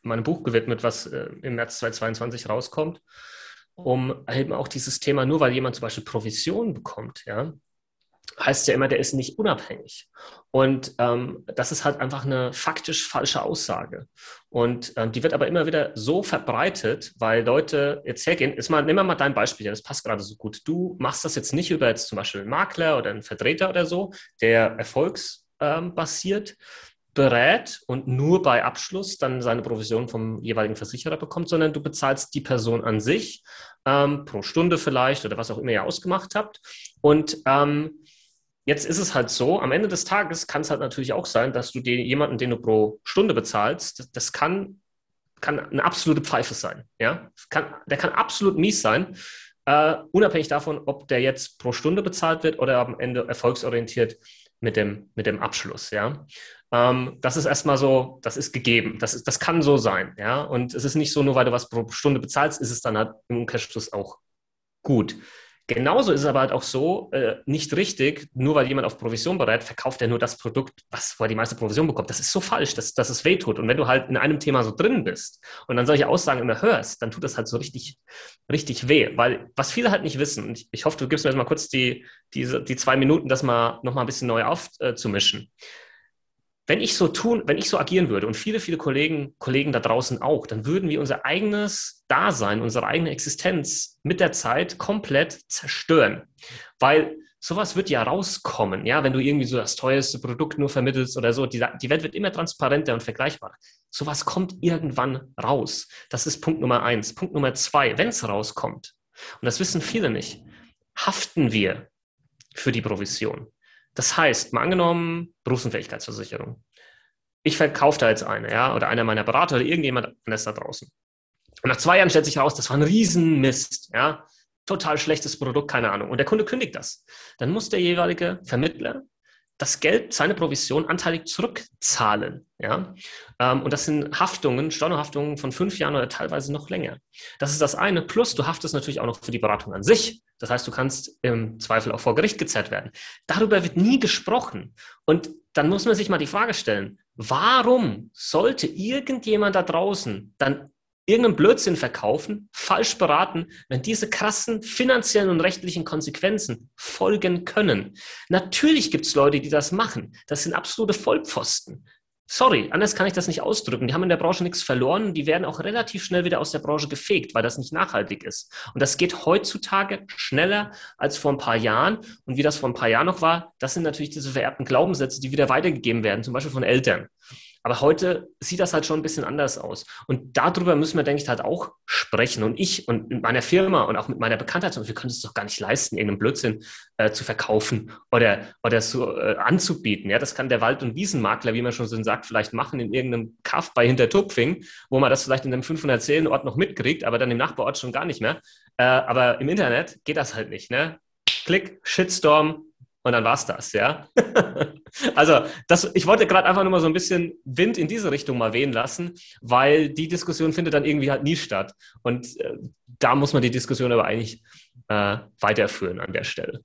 in meinem Buch gewidmet, was äh, im März 2022 rauskommt, um eben auch dieses Thema, nur weil jemand zum Beispiel Provision bekommt, ja, heißt ja immer, der ist nicht unabhängig. Und ähm, das ist halt einfach eine faktisch falsche Aussage. Und ähm, die wird aber immer wieder so verbreitet, weil Leute jetzt hergehen. Jetzt mal, nimm mal dein Beispiel, das passt gerade so gut. Du machst das jetzt nicht über jetzt zum Beispiel einen Makler oder einen Vertreter oder so, der Erfolgs ähm, basiert berät und nur bei Abschluss dann seine Provision vom jeweiligen Versicherer bekommt, sondern du bezahlst die Person an sich ähm, pro Stunde vielleicht oder was auch immer ihr ausgemacht habt. Und ähm, jetzt ist es halt so, am Ende des Tages kann es halt natürlich auch sein, dass du den, jemanden, den du pro Stunde bezahlst, das, das kann, kann eine absolute Pfeife sein. Ja? Kann, der kann absolut mies sein. Uh, unabhängig davon, ob der jetzt pro Stunde bezahlt wird oder am Ende erfolgsorientiert mit dem, mit dem Abschluss, ja. Ähm, das ist erstmal so, das ist gegeben. Das, ist, das kann so sein, ja. Und es ist nicht so, nur weil du was pro Stunde bezahlst, ist es dann halt im Umkehrschluss auch gut. Genauso ist es aber halt auch so, äh, nicht richtig, nur weil jemand auf Provision berät, verkauft er nur das Produkt, was, er die meiste Provision bekommt. Das ist so falsch, dass, dass es wehtut. Und wenn du halt in einem Thema so drin bist und dann solche Aussagen immer hörst, dann tut das halt so richtig, richtig weh. Weil was viele halt nicht wissen, und ich, ich hoffe, du gibst mir jetzt mal kurz die, diese, die zwei Minuten, das mal nochmal ein bisschen neu aufzumischen. Äh, wenn ich so tun, wenn ich so agieren würde und viele, viele Kollegen, Kollegen da draußen auch, dann würden wir unser eigenes Dasein, unsere eigene Existenz mit der Zeit komplett zerstören. Weil sowas wird ja rauskommen, ja, wenn du irgendwie so das teuerste Produkt nur vermittelst oder so. Die, die Welt wird immer transparenter und vergleichbar. Sowas kommt irgendwann raus. Das ist Punkt Nummer eins. Punkt Nummer zwei, wenn es rauskommt, und das wissen viele nicht, haften wir für die Provision. Das heißt, mal angenommen, Berufsunfähigkeitsversicherung. Ich verkaufe da jetzt eine, ja, oder einer meiner Berater oder irgendjemand anders da draußen. Und nach zwei Jahren stellt sich heraus, das war ein Riesenmist, ja. Total schlechtes Produkt, keine Ahnung. Und der Kunde kündigt das. Dann muss der jeweilige Vermittler das Geld, seine Provision anteilig zurückzahlen. Ja? Ähm, und das sind Haftungen, Stornohaftungen von fünf Jahren oder teilweise noch länger. Das ist das eine. Plus, du haftest natürlich auch noch für die Beratung an sich. Das heißt, du kannst im Zweifel auch vor Gericht gezerrt werden. Darüber wird nie gesprochen. Und dann muss man sich mal die Frage stellen, warum sollte irgendjemand da draußen dann irgendeinen Blödsinn verkaufen, falsch beraten, wenn diese krassen finanziellen und rechtlichen Konsequenzen folgen können. Natürlich gibt es Leute, die das machen. Das sind absolute Vollpfosten. Sorry, anders kann ich das nicht ausdrücken. Die haben in der Branche nichts verloren. Die werden auch relativ schnell wieder aus der Branche gefegt, weil das nicht nachhaltig ist. Und das geht heutzutage schneller als vor ein paar Jahren. Und wie das vor ein paar Jahren noch war, das sind natürlich diese vererbten Glaubenssätze, die wieder weitergegeben werden, zum Beispiel von Eltern. Aber heute sieht das halt schon ein bisschen anders aus. Und darüber müssen wir, denke ich, halt auch sprechen. Und ich und mit meiner Firma und auch mit meiner Bekanntheit, wir können es doch gar nicht leisten, irgendeinen Blödsinn äh, zu verkaufen oder, oder so äh, anzubieten. Ja, das kann der Wald- und Wiesenmakler, wie man schon so sagt, vielleicht machen in irgendeinem Kaff bei Hintertupfing, wo man das vielleicht in einem 500 Seelenort noch mitkriegt, aber dann im Nachbarort schon gar nicht mehr. Äh, aber im Internet geht das halt nicht. Ne? Klick, Shitstorm, und dann war es das, ja. also, das, ich wollte gerade einfach nur mal so ein bisschen Wind in diese Richtung mal wehen lassen, weil die Diskussion findet dann irgendwie halt nie statt. Und äh, da muss man die Diskussion aber eigentlich äh, weiterführen an der Stelle.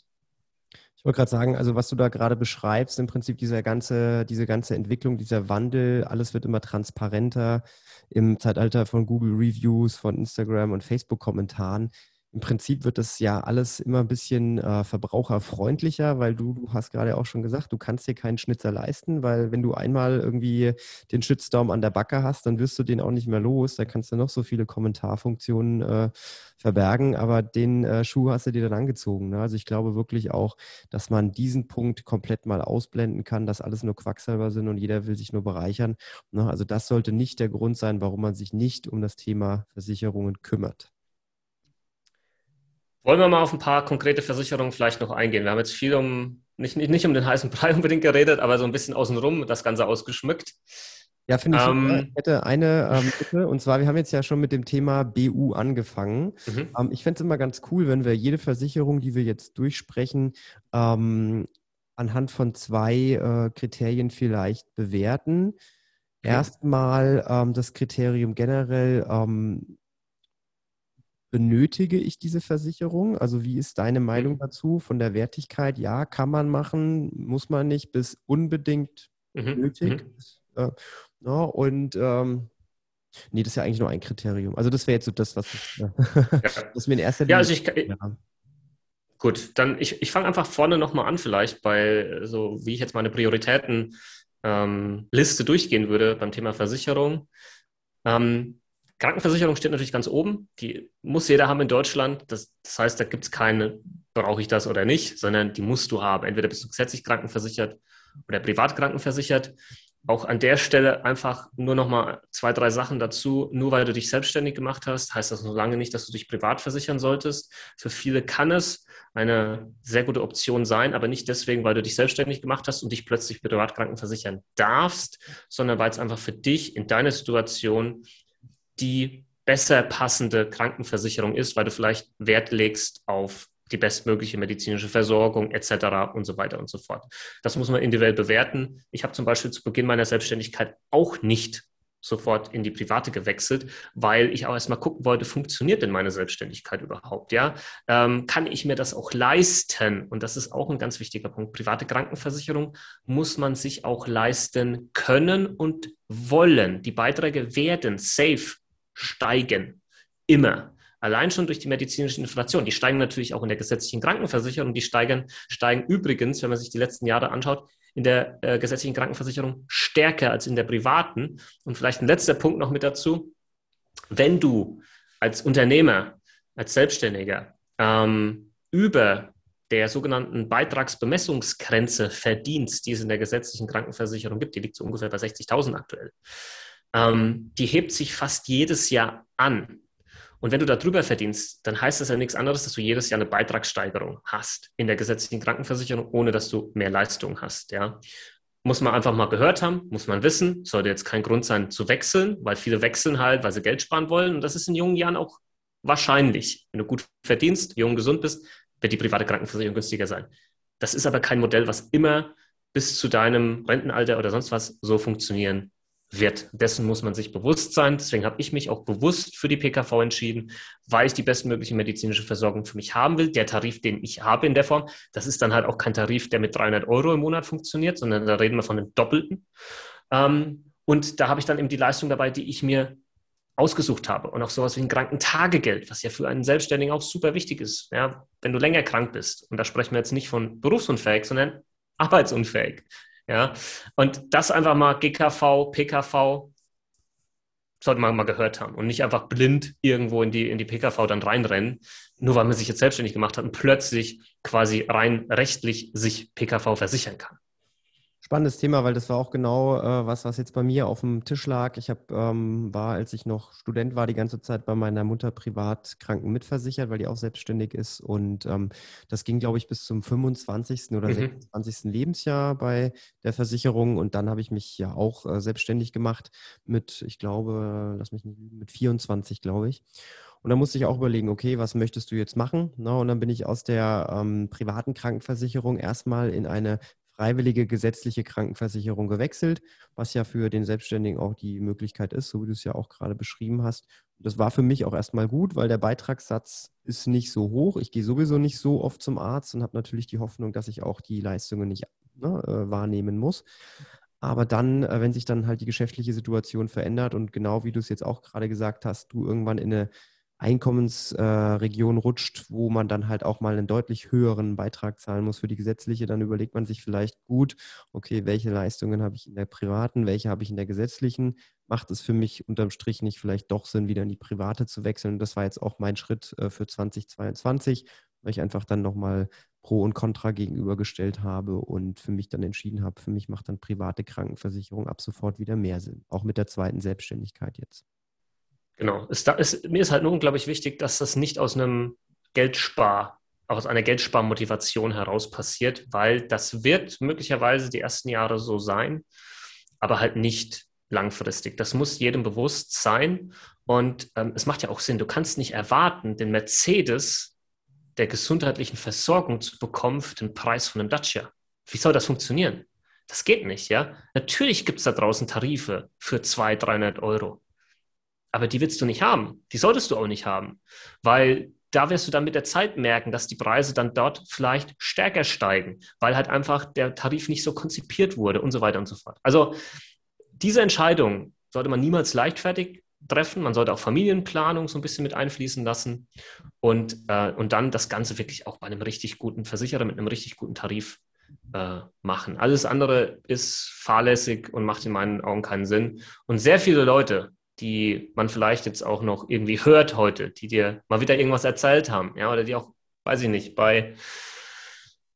Ich wollte gerade sagen, also was du da gerade beschreibst, im Prinzip dieser ganze, diese ganze Entwicklung, dieser Wandel, alles wird immer transparenter im Zeitalter von Google Reviews, von Instagram und Facebook-Kommentaren im Prinzip wird das ja alles immer ein bisschen äh, verbraucherfreundlicher, weil du, du hast gerade auch schon gesagt, du kannst dir keinen Schnitzer leisten, weil wenn du einmal irgendwie den Shitstorm an der Backe hast, dann wirst du den auch nicht mehr los. Da kannst du noch so viele Kommentarfunktionen äh, verbergen, aber den äh, Schuh hast du dir dann angezogen. Ne? Also ich glaube wirklich auch, dass man diesen Punkt komplett mal ausblenden kann, dass alles nur Quacksalber sind und jeder will sich nur bereichern. Ne? Also das sollte nicht der Grund sein, warum man sich nicht um das Thema Versicherungen kümmert. Wollen wir mal auf ein paar konkrete Versicherungen vielleicht noch eingehen? Wir haben jetzt viel um, nicht, nicht, nicht um den heißen Brei unbedingt geredet, aber so ein bisschen außenrum das Ganze ausgeschmückt. Ja, finde ich. Ähm, ich hätte eine ähm, Bitte, und zwar, wir haben jetzt ja schon mit dem Thema BU angefangen. Mhm. Ähm, ich fände es immer ganz cool, wenn wir jede Versicherung, die wir jetzt durchsprechen, ähm, anhand von zwei äh, Kriterien vielleicht bewerten. Erstmal ähm, das Kriterium generell, ähm, benötige ich diese Versicherung? Also wie ist deine Meinung dazu von der Wertigkeit? Ja, kann man machen, muss man nicht, bis unbedingt mhm. nötig. Mhm. Äh, ja, und ähm, nee, das ist ja eigentlich nur ein Kriterium. Also das wäre jetzt so das, was ich, ja. das mir in erster Linie. Ja, also ich, ja. Gut, dann ich, ich fange einfach vorne nochmal an, vielleicht bei so, wie ich jetzt meine Prioritäten ähm, Liste durchgehen würde beim Thema Versicherung. Ähm, Krankenversicherung steht natürlich ganz oben. Die muss jeder haben in Deutschland. Das, das heißt, da gibt es keine, brauche ich das oder nicht, sondern die musst du haben. Entweder bist du gesetzlich krankenversichert oder privat krankenversichert. Auch an der Stelle einfach nur noch mal zwei, drei Sachen dazu. Nur weil du dich selbstständig gemacht hast, heißt das noch lange nicht, dass du dich privat versichern solltest. Für viele kann es eine sehr gute Option sein, aber nicht deswegen, weil du dich selbstständig gemacht hast und dich plötzlich privat krankenversichern darfst, sondern weil es einfach für dich in deiner Situation die besser passende Krankenversicherung ist, weil du vielleicht Wert legst auf die bestmögliche medizinische Versorgung etc. und so weiter und so fort. Das muss man individuell bewerten. Ich habe zum Beispiel zu Beginn meiner Selbstständigkeit auch nicht sofort in die private gewechselt, weil ich auch erstmal gucken wollte, funktioniert denn meine Selbstständigkeit überhaupt? Ja, ähm, kann ich mir das auch leisten? Und das ist auch ein ganz wichtiger Punkt. Private Krankenversicherung muss man sich auch leisten können und wollen. Die Beiträge werden safe steigen. Immer. Allein schon durch die medizinische Inflation. Die steigen natürlich auch in der gesetzlichen Krankenversicherung. Die steigen, steigen übrigens, wenn man sich die letzten Jahre anschaut, in der äh, gesetzlichen Krankenversicherung stärker als in der privaten. Und vielleicht ein letzter Punkt noch mit dazu. Wenn du als Unternehmer, als Selbstständiger ähm, über der sogenannten Beitragsbemessungsgrenze verdienst, die es in der gesetzlichen Krankenversicherung gibt, die liegt so ungefähr bei 60.000 aktuell, ähm, die hebt sich fast jedes Jahr an. Und wenn du da drüber verdienst, dann heißt das ja nichts anderes, dass du jedes Jahr eine Beitragssteigerung hast in der gesetzlichen Krankenversicherung, ohne dass du mehr Leistung hast. Ja. Muss man einfach mal gehört haben, muss man wissen, sollte jetzt kein Grund sein zu wechseln, weil viele wechseln halt, weil sie Geld sparen wollen. Und das ist in jungen Jahren auch wahrscheinlich. Wenn du gut verdienst, jung, gesund bist, wird die private Krankenversicherung günstiger sein. Das ist aber kein Modell, was immer bis zu deinem Rentenalter oder sonst was so funktionieren wird. Dessen muss man sich bewusst sein. Deswegen habe ich mich auch bewusst für die PKV entschieden, weil ich die bestmögliche medizinische Versorgung für mich haben will. Der Tarif, den ich habe in der Form, das ist dann halt auch kein Tarif, der mit 300 Euro im Monat funktioniert, sondern da reden wir von einem Doppelten. Ähm, und da habe ich dann eben die Leistung dabei, die ich mir ausgesucht habe. Und auch sowas wie ein Krankentagegeld, was ja für einen Selbstständigen auch super wichtig ist. Ja, wenn du länger krank bist, und da sprechen wir jetzt nicht von berufsunfähig, sondern arbeitsunfähig, ja, und das einfach mal GKV, PKV, sollte man mal gehört haben und nicht einfach blind irgendwo in die, in die PKV dann reinrennen, nur weil man sich jetzt selbstständig gemacht hat und plötzlich quasi rein rechtlich sich PKV versichern kann. Spannendes Thema, weil das war auch genau äh, was, was jetzt bei mir auf dem Tisch lag. Ich habe ähm, war, als ich noch Student war, die ganze Zeit bei meiner Mutter privat Kranken mitversichert, weil die auch selbstständig ist. Und ähm, das ging, glaube ich, bis zum 25. oder mhm. 26. Lebensjahr bei der Versicherung. Und dann habe ich mich ja auch äh, selbstständig gemacht mit, ich glaube, lass mich nicht lügen, mit 24, glaube ich. Und dann musste ich auch überlegen, okay, was möchtest du jetzt machen? Na, und dann bin ich aus der ähm, privaten Krankenversicherung erstmal in eine freiwillige gesetzliche Krankenversicherung gewechselt, was ja für den Selbstständigen auch die Möglichkeit ist, so wie du es ja auch gerade beschrieben hast. Das war für mich auch erstmal gut, weil der Beitragssatz ist nicht so hoch. Ich gehe sowieso nicht so oft zum Arzt und habe natürlich die Hoffnung, dass ich auch die Leistungen nicht ne, äh, wahrnehmen muss. Aber dann, äh, wenn sich dann halt die geschäftliche Situation verändert und genau wie du es jetzt auch gerade gesagt hast, du irgendwann in eine Einkommensregion äh, rutscht, wo man dann halt auch mal einen deutlich höheren Beitrag zahlen muss für die gesetzliche, dann überlegt man sich vielleicht gut, okay, welche Leistungen habe ich in der privaten, welche habe ich in der gesetzlichen? Macht es für mich unterm Strich nicht vielleicht doch Sinn, wieder in die private zu wechseln? das war jetzt auch mein Schritt äh, für 2022, weil ich einfach dann nochmal Pro und Contra gegenübergestellt habe und für mich dann entschieden habe, für mich macht dann private Krankenversicherung ab sofort wieder mehr Sinn, auch mit der zweiten Selbstständigkeit jetzt. Genau. Es, ist, mir ist halt nur unglaublich wichtig, dass das nicht aus einem Geldspar, aus einer Geldsparmotivation heraus passiert, weil das wird möglicherweise die ersten Jahre so sein, aber halt nicht langfristig. Das muss jedem bewusst sein. Und ähm, es macht ja auch Sinn, du kannst nicht erwarten, den Mercedes der gesundheitlichen Versorgung zu bekommen für den Preis von einem Dacia. Wie soll das funktionieren? Das geht nicht, ja. Natürlich gibt es da draußen Tarife für 200, 300 Euro. Aber die willst du nicht haben. Die solltest du auch nicht haben. Weil da wirst du dann mit der Zeit merken, dass die Preise dann dort vielleicht stärker steigen, weil halt einfach der Tarif nicht so konzipiert wurde und so weiter und so fort. Also diese Entscheidung sollte man niemals leichtfertig treffen. Man sollte auch Familienplanung so ein bisschen mit einfließen lassen und, äh, und dann das Ganze wirklich auch bei einem richtig guten Versicherer mit einem richtig guten Tarif äh, machen. Alles andere ist fahrlässig und macht in meinen Augen keinen Sinn. Und sehr viele Leute, die man vielleicht jetzt auch noch irgendwie hört heute, die dir mal wieder irgendwas erzählt haben, ja, oder die auch, weiß ich nicht, bei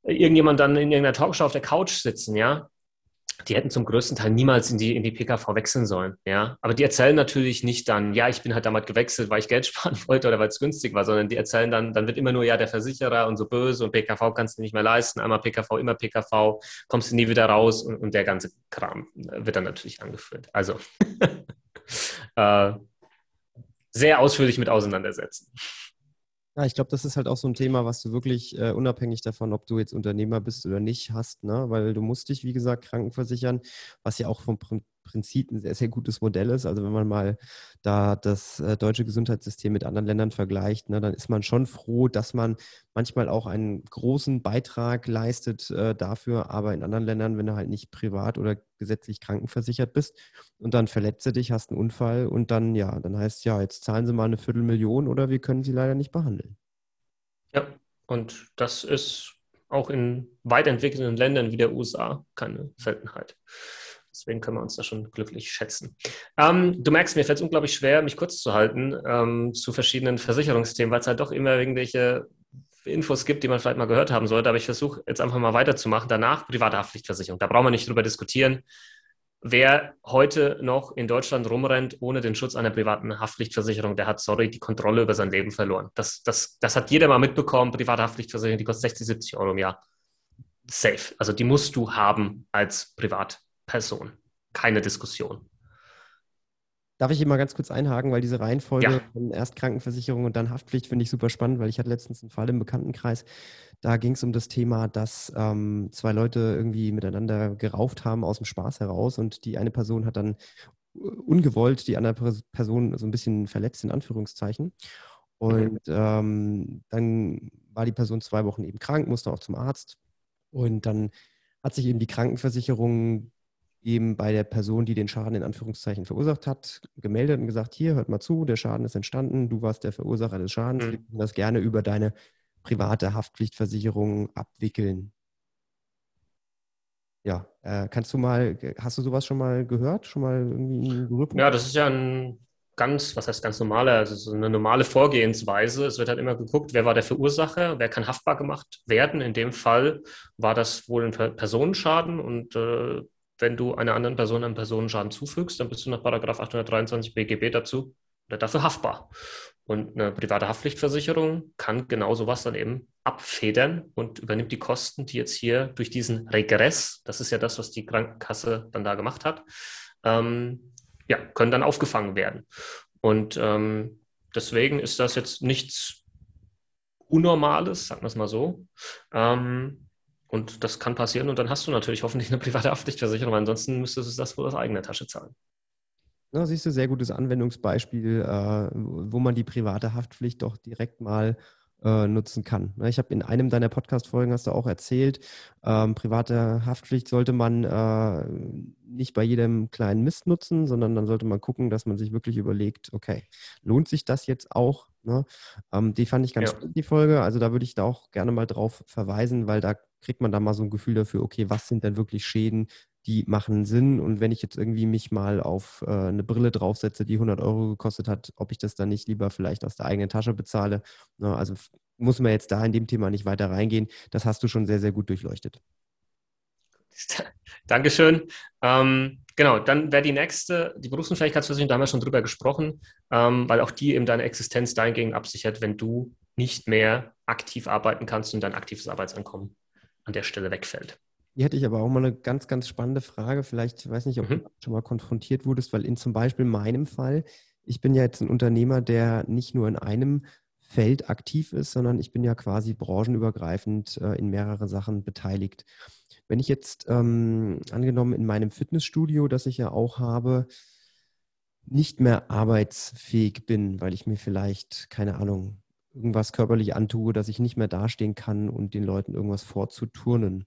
irgendjemand dann in irgendeiner Talkshow auf der Couch sitzen, ja, die hätten zum größten Teil niemals in die, in die PKV wechseln sollen. Ja? Aber die erzählen natürlich nicht dann, ja, ich bin halt damals gewechselt, weil ich Geld sparen wollte oder weil es günstig war, sondern die erzählen dann, dann wird immer nur, ja, der Versicherer und so böse und PKV kannst du nicht mehr leisten, einmal PKV, immer PKV, kommst du nie wieder raus und, und der ganze Kram wird dann natürlich angeführt. Also äh, sehr ausführlich mit auseinandersetzen. Ja, ich glaube, das ist halt auch so ein Thema, was du wirklich äh, unabhängig davon, ob du jetzt Unternehmer bist oder nicht, hast, ne? Weil du musst dich, wie gesagt, krankenversichern, was ja auch vom Prinzip ein sehr, sehr gutes Modell ist. Also wenn man mal da das äh, deutsche Gesundheitssystem mit anderen Ländern vergleicht, ne, dann ist man schon froh, dass man manchmal auch einen großen Beitrag leistet äh, dafür, aber in anderen Ländern, wenn du halt nicht privat oder gesetzlich krankenversichert bist und dann verletzt du dich, hast einen Unfall und dann, ja, dann heißt ja, jetzt zahlen sie mal eine Viertelmillion oder wir können sie leider nicht behandeln. Ja, und das ist auch in weit entwickelten Ländern wie der USA keine Seltenheit. Deswegen können wir uns da schon glücklich schätzen. Ähm, du merkst, mir fällt es unglaublich schwer, mich kurz zu halten ähm, zu verschiedenen Versicherungsthemen, weil es halt doch immer irgendwelche Infos gibt, die man vielleicht mal gehört haben sollte. Aber ich versuche jetzt einfach mal weiterzumachen. Danach private Haftpflichtversicherung. Da brauchen wir nicht drüber diskutieren. Wer heute noch in Deutschland rumrennt ohne den Schutz einer privaten Haftpflichtversicherung, der hat, sorry, die Kontrolle über sein Leben verloren. Das, das, das hat jeder mal mitbekommen. Private Haftpflichtversicherung, die kostet 60, 70 Euro im Jahr. Safe. Also die musst du haben als Privatperson. Keine Diskussion. Darf ich hier mal ganz kurz einhaken, weil diese Reihenfolge ja. von erst Krankenversicherung und dann Haftpflicht finde ich super spannend, weil ich hatte letztens einen Fall im Bekanntenkreis, da ging es um das Thema, dass ähm, zwei Leute irgendwie miteinander gerauft haben aus dem Spaß heraus und die eine Person hat dann ungewollt die andere Person so ein bisschen verletzt, in Anführungszeichen. Und ähm, dann war die Person zwei Wochen eben krank, musste auch zum Arzt. Und dann hat sich eben die Krankenversicherung eben bei der Person, die den Schaden in Anführungszeichen verursacht hat, gemeldet und gesagt, hier, hört mal zu, der Schaden ist entstanden, du warst der Verursacher des Schadens, mhm. wir können das gerne über deine private Haftpflichtversicherung abwickeln. Ja, äh, kannst du mal, hast du sowas schon mal gehört? Schon mal irgendwie in Ja, das ist ja ein ganz, was heißt ganz normale, also so eine normale Vorgehensweise. Es wird halt immer geguckt, wer war der Verursacher, wer kann haftbar gemacht werden. In dem Fall war das wohl ein Personenschaden und äh, wenn du einer anderen Person einen Personenschaden zufügst, dann bist du nach 823 BGB dazu oder dafür haftbar. Und eine private Haftpflichtversicherung kann genau sowas dann eben abfedern und übernimmt die Kosten, die jetzt hier durch diesen Regress, das ist ja das, was die Krankenkasse dann da gemacht hat, ähm, ja, können dann aufgefangen werden. Und ähm, deswegen ist das jetzt nichts Unnormales, sagen wir es mal so. Ähm, und das kann passieren und dann hast du natürlich hoffentlich eine private Haftpflichtversicherung, ansonsten müsstest du das wohl aus eigener Tasche zahlen. Ja, siehst du, sehr gutes Anwendungsbeispiel, äh, wo man die private Haftpflicht doch direkt mal äh, nutzen kann. Ne, ich habe in einem deiner Podcast-Folgen hast du auch erzählt, ähm, private Haftpflicht sollte man äh, nicht bei jedem kleinen Mist nutzen, sondern dann sollte man gucken, dass man sich wirklich überlegt, okay, lohnt sich das jetzt auch? Ne? Ähm, die fand ich ganz ja. spannend, die Folge. Also da würde ich da auch gerne mal drauf verweisen, weil da kriegt man da mal so ein Gefühl dafür, okay, was sind denn wirklich Schäden, die machen Sinn. Und wenn ich jetzt irgendwie mich mal auf äh, eine Brille draufsetze, die 100 Euro gekostet hat, ob ich das dann nicht lieber vielleicht aus der eigenen Tasche bezahle. Ne? Also muss man jetzt da in dem Thema nicht weiter reingehen. Das hast du schon sehr, sehr gut durchleuchtet. Dankeschön. Ähm, genau, dann wäre die nächste, die Berufsunfähigkeitsversicherung, da haben wir schon drüber gesprochen, ähm, weil auch die eben deine Existenz dahingehend absichert, wenn du nicht mehr aktiv arbeiten kannst und dein aktives Arbeitsankommen an der Stelle wegfällt. Hier hätte ich aber auch mal eine ganz, ganz spannende Frage. Vielleicht, weiß nicht, ob mhm. du schon mal konfrontiert wurdest, weil in zum Beispiel meinem Fall, ich bin ja jetzt ein Unternehmer, der nicht nur in einem Feld aktiv ist, sondern ich bin ja quasi branchenübergreifend äh, in mehrere Sachen beteiligt. Wenn ich jetzt ähm, angenommen in meinem Fitnessstudio, das ich ja auch habe, nicht mehr arbeitsfähig bin, weil ich mir vielleicht, keine Ahnung, irgendwas körperlich antue, dass ich nicht mehr dastehen kann und den Leuten irgendwas vorzuturnen.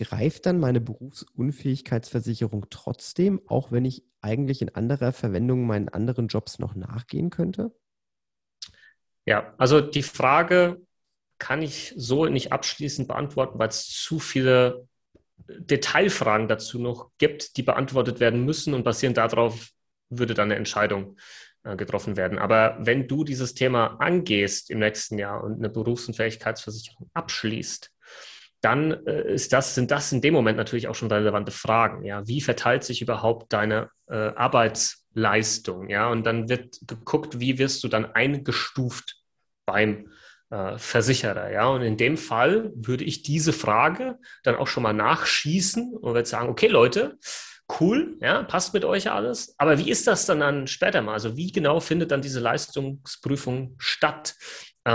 Greift dann meine Berufsunfähigkeitsversicherung trotzdem, auch wenn ich eigentlich in anderer Verwendung meinen anderen Jobs noch nachgehen könnte? Ja, also die Frage kann ich so nicht abschließend beantworten, weil es zu viele Detailfragen dazu noch gibt, die beantwortet werden müssen und basierend darauf würde dann eine Entscheidung äh, getroffen werden. Aber wenn du dieses Thema angehst im nächsten Jahr und eine Berufsunfähigkeitsversicherung abschließt, dann äh, ist das, sind das in dem Moment natürlich auch schon relevante Fragen. Ja? Wie verteilt sich überhaupt deine äh, Arbeitsleistung? Ja? Und dann wird geguckt, wie wirst du dann eingestuft beim äh, Versicherer. Ja? Und in dem Fall würde ich diese Frage dann auch schon mal nachschießen und würde sagen, okay Leute, cool, ja, passt mit euch alles. Aber wie ist das dann, dann später mal? Also wie genau findet dann diese Leistungsprüfung statt?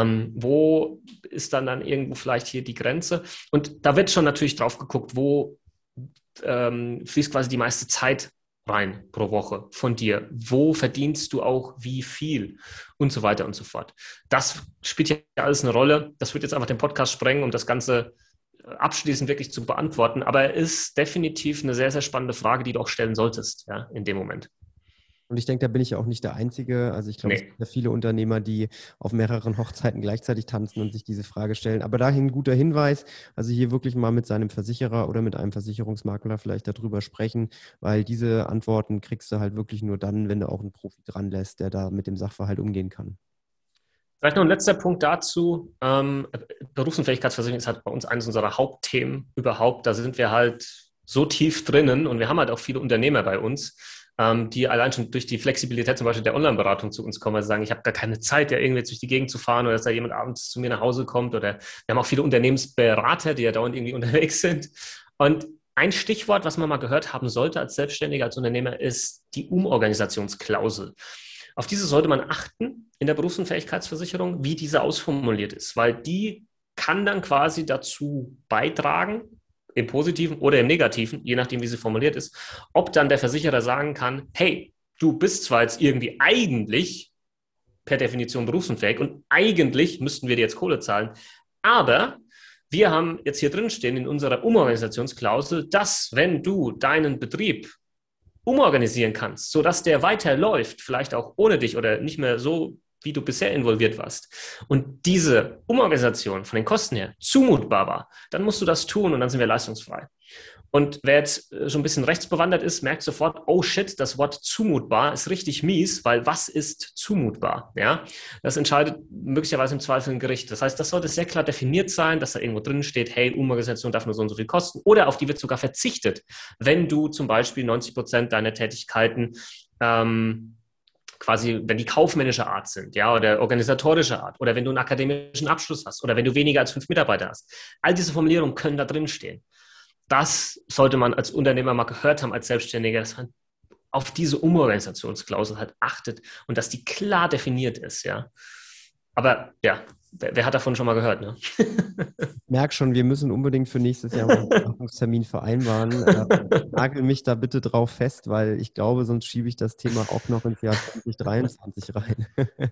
Ähm, wo ist dann dann irgendwo vielleicht hier die Grenze? Und da wird schon natürlich drauf geguckt, wo ähm, fließt quasi die meiste Zeit rein pro Woche von dir? Wo verdienst du auch wie viel? Und so weiter und so fort. Das spielt ja alles eine Rolle. Das wird jetzt einfach den Podcast sprengen, um das Ganze abschließend wirklich zu beantworten. Aber er ist definitiv eine sehr, sehr spannende Frage, die du auch stellen solltest, ja, in dem Moment. Und ich denke, da bin ich ja auch nicht der Einzige. Also ich glaube, nee. es gibt ja viele Unternehmer, die auf mehreren Hochzeiten gleichzeitig tanzen und sich diese Frage stellen. Aber dahin ein guter Hinweis, also hier wirklich mal mit seinem Versicherer oder mit einem Versicherungsmakler vielleicht darüber sprechen, weil diese Antworten kriegst du halt wirklich nur dann, wenn du auch einen Profi dran lässt, der da mit dem Sachverhalt umgehen kann. Vielleicht noch ein letzter Punkt dazu. Ähm, Berufsunfähigkeitsversicherung ist halt bei uns eines unserer Hauptthemen überhaupt. Da sind wir halt so tief drinnen und wir haben halt auch viele Unternehmer bei uns, ähm, die allein schon durch die Flexibilität zum Beispiel der Online-Beratung zu uns kommen, sie sagen, ich habe gar keine Zeit, ja irgendwie durch die Gegend zu fahren oder dass da jemand abends zu mir nach Hause kommt. Oder wir haben auch viele Unternehmensberater, die ja dauernd irgendwie unterwegs sind. Und ein Stichwort, was man mal gehört haben sollte als Selbstständiger, als Unternehmer, ist die Umorganisationsklausel. Auf diese sollte man achten in der Berufsunfähigkeitsversicherung, wie diese ausformuliert ist, weil die kann dann quasi dazu beitragen, im positiven oder im negativen, je nachdem, wie sie formuliert ist, ob dann der Versicherer sagen kann, hey, du bist zwar jetzt irgendwie eigentlich per Definition berufsunfähig und eigentlich müssten wir dir jetzt Kohle zahlen, aber wir haben jetzt hier drin stehen in unserer Umorganisationsklausel, dass wenn du deinen Betrieb umorganisieren kannst, sodass der weiterläuft, vielleicht auch ohne dich oder nicht mehr so, wie du bisher involviert warst, und diese Umorganisation von den Kosten her zumutbar war, dann musst du das tun und dann sind wir leistungsfrei. Und wer jetzt äh, schon ein bisschen rechtsbewandert ist, merkt sofort, oh shit, das Wort zumutbar ist richtig mies, weil was ist zumutbar? Ja, das entscheidet möglicherweise im Zweifel ein Gericht. Das heißt, das sollte sehr klar definiert sein, dass da irgendwo drin steht, hey, Umorganisation darf nur so und so viel kosten oder auf die wird sogar verzichtet, wenn du zum Beispiel 90 Prozent deiner Tätigkeiten ähm, quasi, wenn die kaufmännische Art sind, ja, oder organisatorische Art, oder wenn du einen akademischen Abschluss hast, oder wenn du weniger als fünf Mitarbeiter hast. All diese Formulierungen können da drin stehen das sollte man als Unternehmer mal gehört haben, als Selbstständiger, dass man auf diese Umorganisationsklausel halt achtet und dass die klar definiert ist, ja. Aber ja, wer, wer hat davon schon mal gehört, ne? Ich merke schon, wir müssen unbedingt für nächstes Jahr einen Beratungstermin vereinbaren. Äh, nagel mich da bitte drauf fest, weil ich glaube, sonst schiebe ich das Thema auch noch ins Jahr 2023 rein.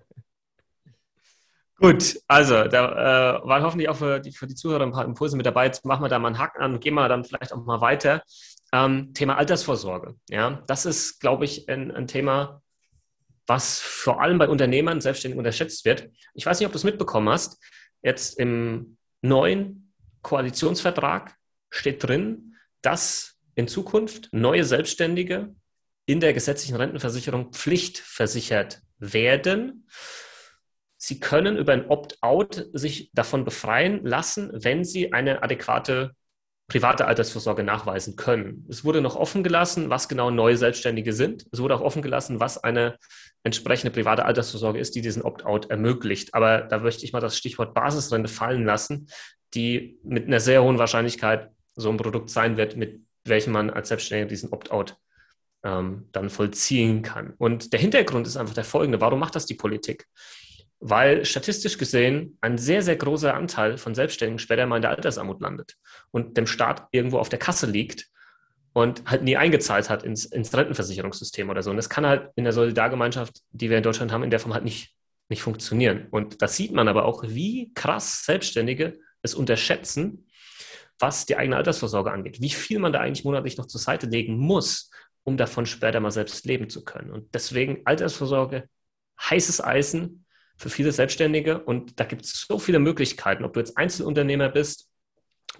Gut, also da äh, waren hoffentlich auch für die, für die Zuhörer ein paar Impulse mit dabei. Jetzt machen wir da mal einen Haken an und gehen wir dann vielleicht auch mal weiter. Ähm, Thema Altersvorsorge. Ja, das ist, glaube ich, ein, ein, Thema, was vor allem bei Unternehmern selbstständig unterschätzt wird. Ich weiß nicht, ob du es mitbekommen hast. Jetzt im neuen Koalitionsvertrag steht drin, dass in Zukunft neue Selbstständige in der gesetzlichen Rentenversicherung pflichtversichert werden. Sie können über ein Opt-out sich davon befreien lassen, wenn Sie eine adäquate private Altersvorsorge nachweisen können. Es wurde noch offen gelassen, was genau neue Selbstständige sind. Es wurde auch offen gelassen, was eine entsprechende private Altersvorsorge ist, die diesen Opt-out ermöglicht. Aber da möchte ich mal das Stichwort Basisrente fallen lassen, die mit einer sehr hohen Wahrscheinlichkeit so ein Produkt sein wird, mit welchem man als Selbstständiger diesen Opt-out ähm, dann vollziehen kann. Und der Hintergrund ist einfach der folgende. Warum macht das die Politik? Weil statistisch gesehen ein sehr, sehr großer Anteil von Selbstständigen später mal in der Altersarmut landet und dem Staat irgendwo auf der Kasse liegt und halt nie eingezahlt hat ins, ins Rentenversicherungssystem oder so. Und das kann halt in der Solidargemeinschaft, die wir in Deutschland haben, in der Form halt nicht, nicht funktionieren. Und das sieht man aber auch, wie krass Selbstständige es unterschätzen, was die eigene Altersvorsorge angeht, wie viel man da eigentlich monatlich noch zur Seite legen muss, um davon später mal selbst leben zu können. Und deswegen Altersvorsorge, heißes Eisen, für viele Selbstständige und da gibt es so viele Möglichkeiten, ob du jetzt Einzelunternehmer bist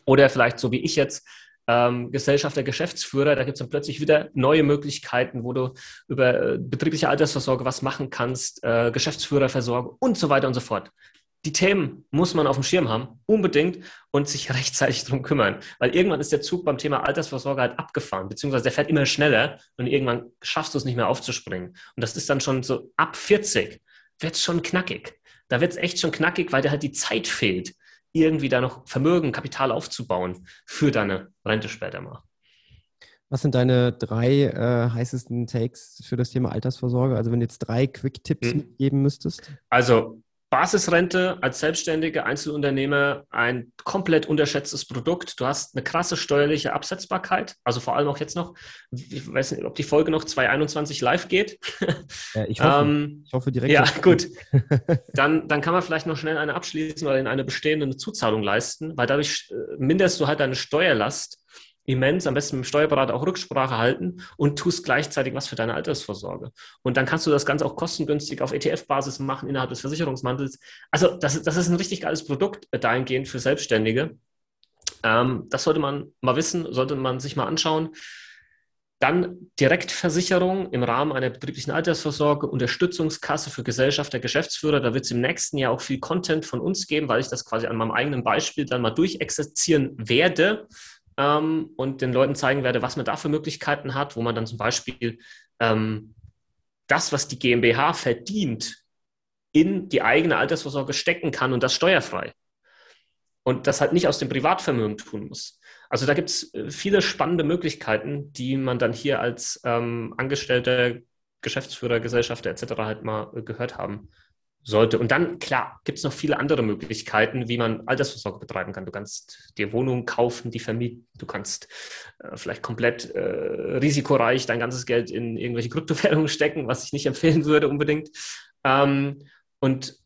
oder vielleicht so wie ich jetzt ähm, Gesellschafter, Geschäftsführer, da gibt es dann plötzlich wieder neue Möglichkeiten, wo du über äh, betriebliche Altersvorsorge was machen kannst, äh, Geschäftsführerversorgung und so weiter und so fort. Die Themen muss man auf dem Schirm haben, unbedingt, und sich rechtzeitig darum kümmern. Weil irgendwann ist der Zug beim Thema Altersvorsorge halt abgefahren, beziehungsweise der fährt immer schneller und irgendwann schaffst du es nicht mehr aufzuspringen. Und das ist dann schon so ab 40 wird es schon knackig. Da wird es echt schon knackig, weil da halt die Zeit fehlt, irgendwie da noch Vermögen, Kapital aufzubauen für deine Rente später mal. Was sind deine drei äh, heißesten Takes für das Thema Altersvorsorge? Also wenn du jetzt drei Quick-Tipps hm. mitgeben müsstest. Also Basisrente als selbstständige Einzelunternehmer ein komplett unterschätztes Produkt. Du hast eine krasse steuerliche Absetzbarkeit, also vor allem auch jetzt noch. Ich weiß nicht, ob die Folge noch 2021 live geht. Ja, ich, hoffe, ähm, ich hoffe direkt. Ja, gut. dann, dann kann man vielleicht noch schnell eine abschließen oder in eine bestehende Zuzahlung leisten, weil dadurch äh, minderst du halt deine Steuerlast immens, am besten mit dem Steuerberater auch Rücksprache halten und tust gleichzeitig was für deine Altersvorsorge. Und dann kannst du das Ganze auch kostengünstig auf ETF-Basis machen innerhalb des Versicherungsmantels. Also das, das ist ein richtig geiles Produkt dahingehend für Selbstständige. Ähm, das sollte man mal wissen, sollte man sich mal anschauen. Dann Direktversicherung im Rahmen einer betrieblichen Altersvorsorge, Unterstützungskasse für Gesellschafter, Geschäftsführer. Da wird es im nächsten Jahr auch viel Content von uns geben, weil ich das quasi an meinem eigenen Beispiel dann mal durchexerzieren werde ähm, und den Leuten zeigen werde, was man da für Möglichkeiten hat, wo man dann zum Beispiel ähm, das, was die GmbH verdient, in die eigene Altersvorsorge stecken kann und das steuerfrei. Und das halt nicht aus dem Privatvermögen tun muss. Also da gibt es äh, viele spannende Möglichkeiten, die man dann hier als ähm, Angestellter, Geschäftsführer, Gesellschafter etc. halt mal äh, gehört haben sollte. Und dann, klar, gibt es noch viele andere Möglichkeiten, wie man Altersvorsorge betreiben kann. Du kannst dir Wohnungen kaufen, die vermieten. Du kannst äh, vielleicht komplett äh, risikoreich dein ganzes Geld in irgendwelche Kryptowährungen stecken, was ich nicht empfehlen würde unbedingt. Ähm, und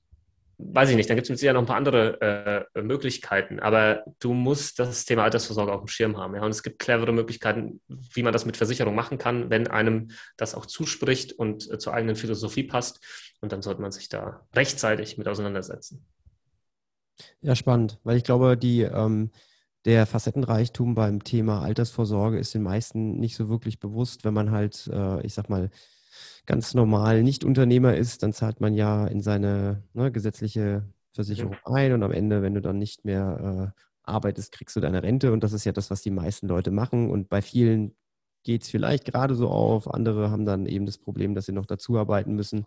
weiß ich nicht, dann gibt es mit Sicherheit noch ein paar andere äh, Möglichkeiten, aber du musst das Thema Altersvorsorge auf dem Schirm haben. Ja? Und es gibt clevere Möglichkeiten, wie man das mit Versicherung machen kann, wenn einem das auch zuspricht und äh, zur eigenen Philosophie passt. Und dann sollte man sich da rechtzeitig mit auseinandersetzen. Ja, spannend, weil ich glaube, die, ähm, der Facettenreichtum beim Thema Altersvorsorge ist den meisten nicht so wirklich bewusst, wenn man halt, äh, ich sag mal, ganz normal nicht Unternehmer ist, dann zahlt man ja in seine ne, gesetzliche Versicherung mhm. ein. Und am Ende, wenn du dann nicht mehr äh, arbeitest, kriegst du deine Rente. Und das ist ja das, was die meisten Leute machen. Und bei vielen geht es vielleicht gerade so auf, andere haben dann eben das Problem, dass sie noch dazu arbeiten müssen,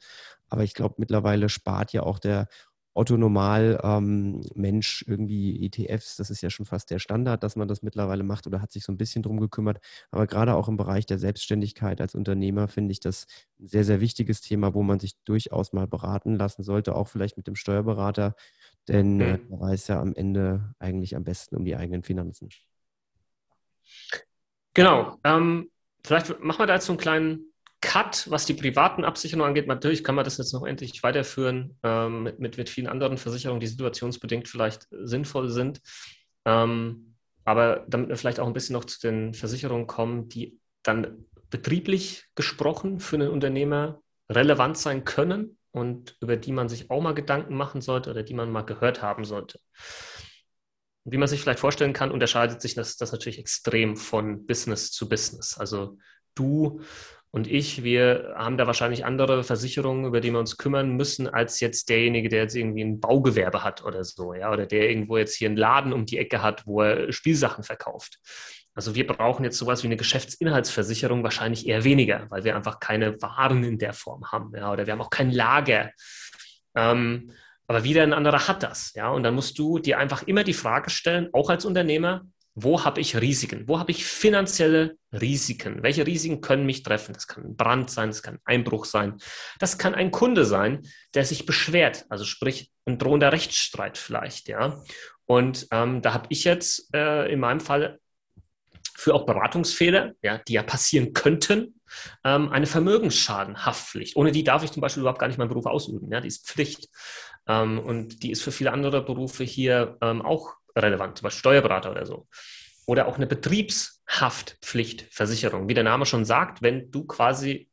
aber ich glaube, mittlerweile spart ja auch der Otto Normal ähm, Mensch irgendwie ETFs, das ist ja schon fast der Standard, dass man das mittlerweile macht oder hat sich so ein bisschen drum gekümmert. Aber gerade auch im Bereich der Selbstständigkeit als Unternehmer finde ich das ein sehr, sehr wichtiges Thema, wo man sich durchaus mal beraten lassen sollte, auch vielleicht mit dem Steuerberater, denn mhm. er weiß ja am Ende eigentlich am besten um die eigenen Finanzen. Genau. Ähm, vielleicht machen wir da jetzt so einen kleinen Cut, was die privaten Absicherungen angeht. Natürlich kann man das jetzt noch endlich weiterführen ähm, mit, mit, mit, vielen anderen Versicherungen, die situationsbedingt vielleicht sinnvoll sind. Ähm, aber damit wir vielleicht auch ein bisschen noch zu den Versicherungen kommen, die dann betrieblich gesprochen für einen Unternehmer relevant sein können und über die man sich auch mal Gedanken machen sollte oder die man mal gehört haben sollte. Wie man sich vielleicht vorstellen kann, unterscheidet sich das, das natürlich extrem von Business zu Business. Also du und ich, wir haben da wahrscheinlich andere Versicherungen, über die wir uns kümmern müssen, als jetzt derjenige, der jetzt irgendwie ein Baugewerbe hat oder so, ja, oder der irgendwo jetzt hier einen Laden um die Ecke hat, wo er Spielsachen verkauft. Also wir brauchen jetzt sowas wie eine Geschäftsinhaltsversicherung wahrscheinlich eher weniger, weil wir einfach keine Waren in der Form haben, ja, oder wir haben auch kein Lager. Ähm, aber wieder ein anderer hat das, ja, und dann musst du dir einfach immer die Frage stellen, auch als Unternehmer, wo habe ich Risiken? Wo habe ich finanzielle Risiken? Welche Risiken können mich treffen? Das kann ein Brand sein, das kann ein Einbruch sein, das kann ein Kunde sein, der sich beschwert, also sprich ein drohender Rechtsstreit vielleicht, ja. Und ähm, da habe ich jetzt äh, in meinem Fall für auch Beratungsfehler, ja, die ja passieren könnten, ähm, eine Vermögensschadenhaftpflicht. Ohne die darf ich zum Beispiel überhaupt gar nicht meinen Beruf ausüben. Ja, die ist Pflicht. Ähm, und die ist für viele andere Berufe hier ähm, auch relevant, zum Beispiel Steuerberater oder so. Oder auch eine Betriebshaftpflichtversicherung. Wie der Name schon sagt, wenn du quasi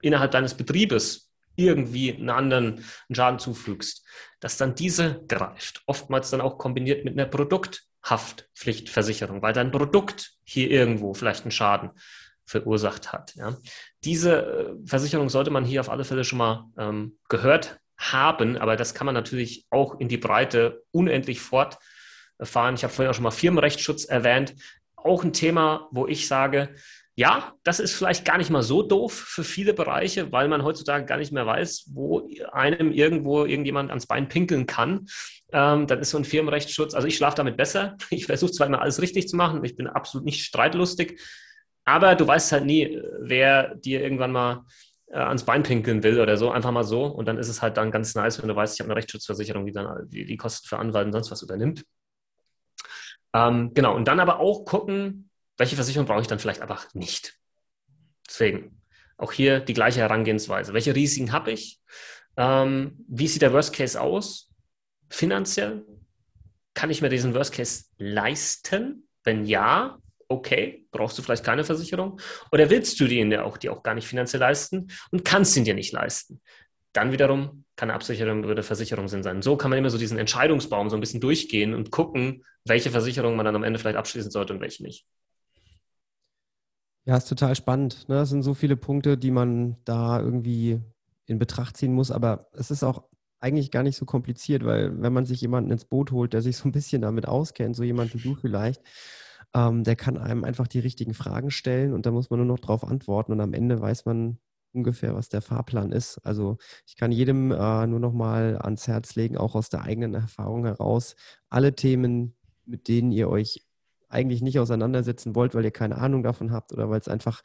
innerhalb deines Betriebes irgendwie einen anderen Schaden zufügst, dass dann diese greift. Oftmals dann auch kombiniert mit einer Produkthaftpflichtversicherung, weil dein Produkt hier irgendwo vielleicht einen Schaden verursacht hat. Ja. Diese äh, Versicherung sollte man hier auf alle Fälle schon mal ähm, gehört haben, aber das kann man natürlich auch in die Breite unendlich fort erfahren. Ich habe vorhin auch schon mal Firmenrechtsschutz erwähnt. Auch ein Thema, wo ich sage, ja, das ist vielleicht gar nicht mal so doof für viele Bereiche, weil man heutzutage gar nicht mehr weiß, wo einem irgendwo irgendjemand ans Bein pinkeln kann. Ähm, dann ist so ein Firmenrechtsschutz, also ich schlafe damit besser. Ich versuche zwar immer alles richtig zu machen, ich bin absolut nicht streitlustig, aber du weißt halt nie, wer dir irgendwann mal ans Bein pinkeln will oder so, einfach mal so. Und dann ist es halt dann ganz nice, wenn du weißt, ich habe eine Rechtsschutzversicherung, die dann die, die Kosten für Anwalt und sonst was übernimmt. Ähm, genau, und dann aber auch gucken, welche Versicherung brauche ich dann vielleicht einfach nicht. Deswegen auch hier die gleiche Herangehensweise. Welche Risiken habe ich? Ähm, wie sieht der Worst Case aus? Finanziell? Kann ich mir diesen Worst Case leisten? Wenn ja, okay, brauchst du vielleicht keine Versicherung. Oder willst du die auch, die auch gar nicht finanziell leisten und kannst ihn dir nicht leisten? Dann wiederum kann eine Absicherung oder Versicherung Sinn sein. So kann man immer so diesen Entscheidungsbaum so ein bisschen durchgehen und gucken, welche Versicherung man dann am Ende vielleicht abschließen sollte und welche nicht. Ja, ist total spannend. Ne? Es sind so viele Punkte, die man da irgendwie in Betracht ziehen muss, aber es ist auch eigentlich gar nicht so kompliziert, weil wenn man sich jemanden ins Boot holt, der sich so ein bisschen damit auskennt, so jemand wie du vielleicht, ähm, der kann einem einfach die richtigen Fragen stellen und da muss man nur noch drauf antworten und am Ende weiß man, ungefähr, was der Fahrplan ist. Also ich kann jedem äh, nur noch mal ans Herz legen, auch aus der eigenen Erfahrung heraus, alle Themen, mit denen ihr euch eigentlich nicht auseinandersetzen wollt, weil ihr keine Ahnung davon habt oder weil es einfach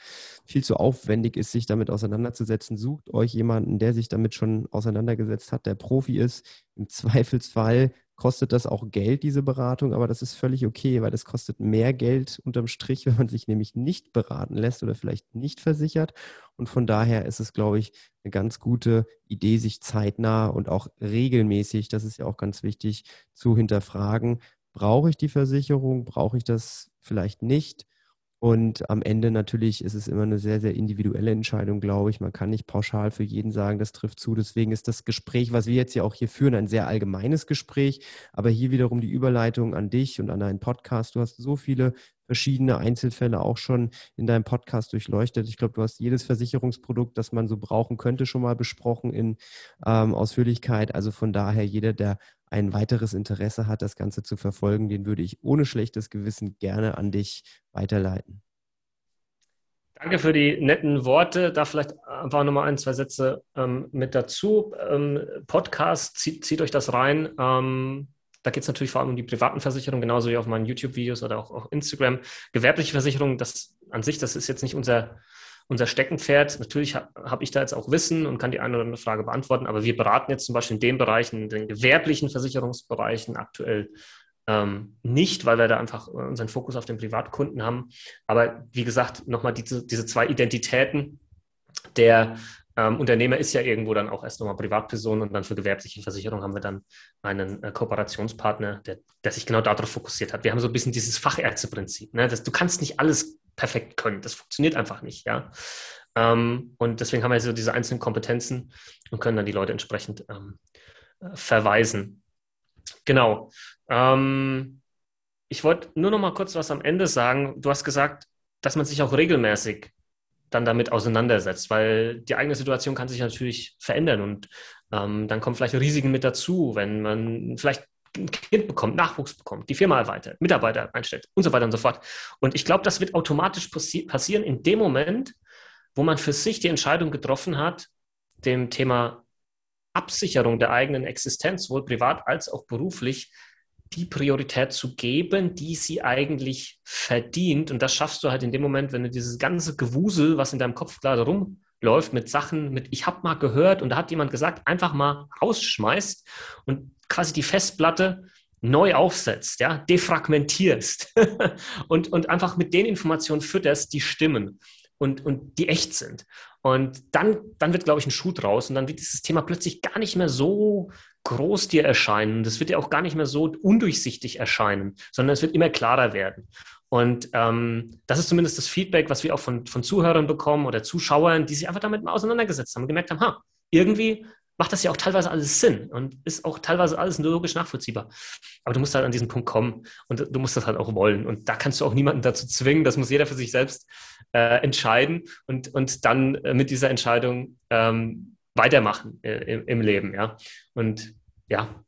viel zu aufwendig ist, sich damit auseinanderzusetzen, sucht euch jemanden, der sich damit schon auseinandergesetzt hat, der Profi ist. Im Zweifelsfall kostet das auch Geld, diese Beratung, aber das ist völlig okay, weil das kostet mehr Geld unterm Strich, wenn man sich nämlich nicht beraten lässt oder vielleicht nicht versichert. Und von daher ist es, glaube ich, eine ganz gute Idee, sich zeitnah und auch regelmäßig, das ist ja auch ganz wichtig, zu hinterfragen, brauche ich die Versicherung, brauche ich das vielleicht nicht? Und am Ende natürlich ist es immer eine sehr, sehr individuelle Entscheidung, glaube ich. Man kann nicht pauschal für jeden sagen, das trifft zu. Deswegen ist das Gespräch, was wir jetzt ja auch hier führen, ein sehr allgemeines Gespräch. Aber hier wiederum die Überleitung an dich und an deinen Podcast. Du hast so viele verschiedene Einzelfälle auch schon in deinem Podcast durchleuchtet. Ich glaube, du hast jedes Versicherungsprodukt, das man so brauchen könnte, schon mal besprochen in ähm, Ausführlichkeit. Also von daher, jeder, der ein weiteres Interesse hat, das Ganze zu verfolgen, den würde ich ohne schlechtes Gewissen gerne an dich weiterleiten. Danke für die netten Worte. Da vielleicht einfach nochmal ein, zwei Sätze ähm, mit dazu. Ähm, Podcast, zieht, zieht, euch das rein. Ähm, da geht es natürlich vor allem um die privaten Versicherungen, genauso wie auf meinen YouTube-Videos oder auch auf Instagram. Gewerbliche Versicherungen, das an sich, das ist jetzt nicht unser unser Steckenpferd. Natürlich habe hab ich da jetzt auch Wissen und kann die eine oder andere Frage beantworten, aber wir beraten jetzt zum Beispiel in den Bereichen, in den gewerblichen Versicherungsbereichen aktuell ähm, nicht, weil wir da einfach unseren Fokus auf den Privatkunden haben. Aber wie gesagt, nochmal diese, diese zwei Identitäten. Der ähm, Unternehmer ist ja irgendwo dann auch erst nochmal Privatperson und dann für gewerbliche Versicherung haben wir dann einen äh, Kooperationspartner, der, der, sich genau darauf fokussiert hat. Wir haben so ein bisschen dieses Fachärzteprinzip. Ne? Du kannst nicht alles perfekt können. Das funktioniert einfach nicht, ja. Ähm, und deswegen haben wir so diese einzelnen Kompetenzen und können dann die Leute entsprechend ähm, äh, verweisen. Genau. Ähm, ich wollte nur noch mal kurz was am Ende sagen. Du hast gesagt, dass man sich auch regelmäßig dann damit auseinandersetzt, weil die eigene Situation kann sich natürlich verändern und ähm, dann kommen vielleicht Risiken mit dazu, wenn man vielleicht ein Kind bekommt, Nachwuchs bekommt, die Firma erweitert, Mitarbeiter einstellt und so weiter und so fort. Und ich glaube, das wird automatisch passi passieren in dem Moment, wo man für sich die Entscheidung getroffen hat, dem Thema Absicherung der eigenen Existenz, sowohl privat als auch beruflich, die Priorität zu geben, die sie eigentlich verdient. Und das schaffst du halt in dem Moment, wenn du dieses ganze Gewusel, was in deinem Kopf gerade rumläuft, mit Sachen, mit ich habe mal gehört und da hat jemand gesagt, einfach mal rausschmeißt und quasi die Festplatte neu aufsetzt, ja, defragmentierst und, und einfach mit den Informationen fütterst, die stimmen und, und die echt sind. Und dann, dann wird, glaube ich, ein Schuh draus und dann wird dieses Thema plötzlich gar nicht mehr so groß dir erscheinen. Das wird dir auch gar nicht mehr so undurchsichtig erscheinen, sondern es wird immer klarer werden. Und ähm, das ist zumindest das Feedback, was wir auch von, von Zuhörern bekommen oder Zuschauern, die sich einfach damit mal auseinandergesetzt haben und gemerkt haben, ha, irgendwie macht das ja auch teilweise alles Sinn und ist auch teilweise alles logisch nachvollziehbar. Aber du musst halt an diesen Punkt kommen und du musst das halt auch wollen. Und da kannst du auch niemanden dazu zwingen. Das muss jeder für sich selbst äh, entscheiden und, und dann äh, mit dieser Entscheidung ähm, weitermachen äh, im, im, Leben. Ja. Und ja,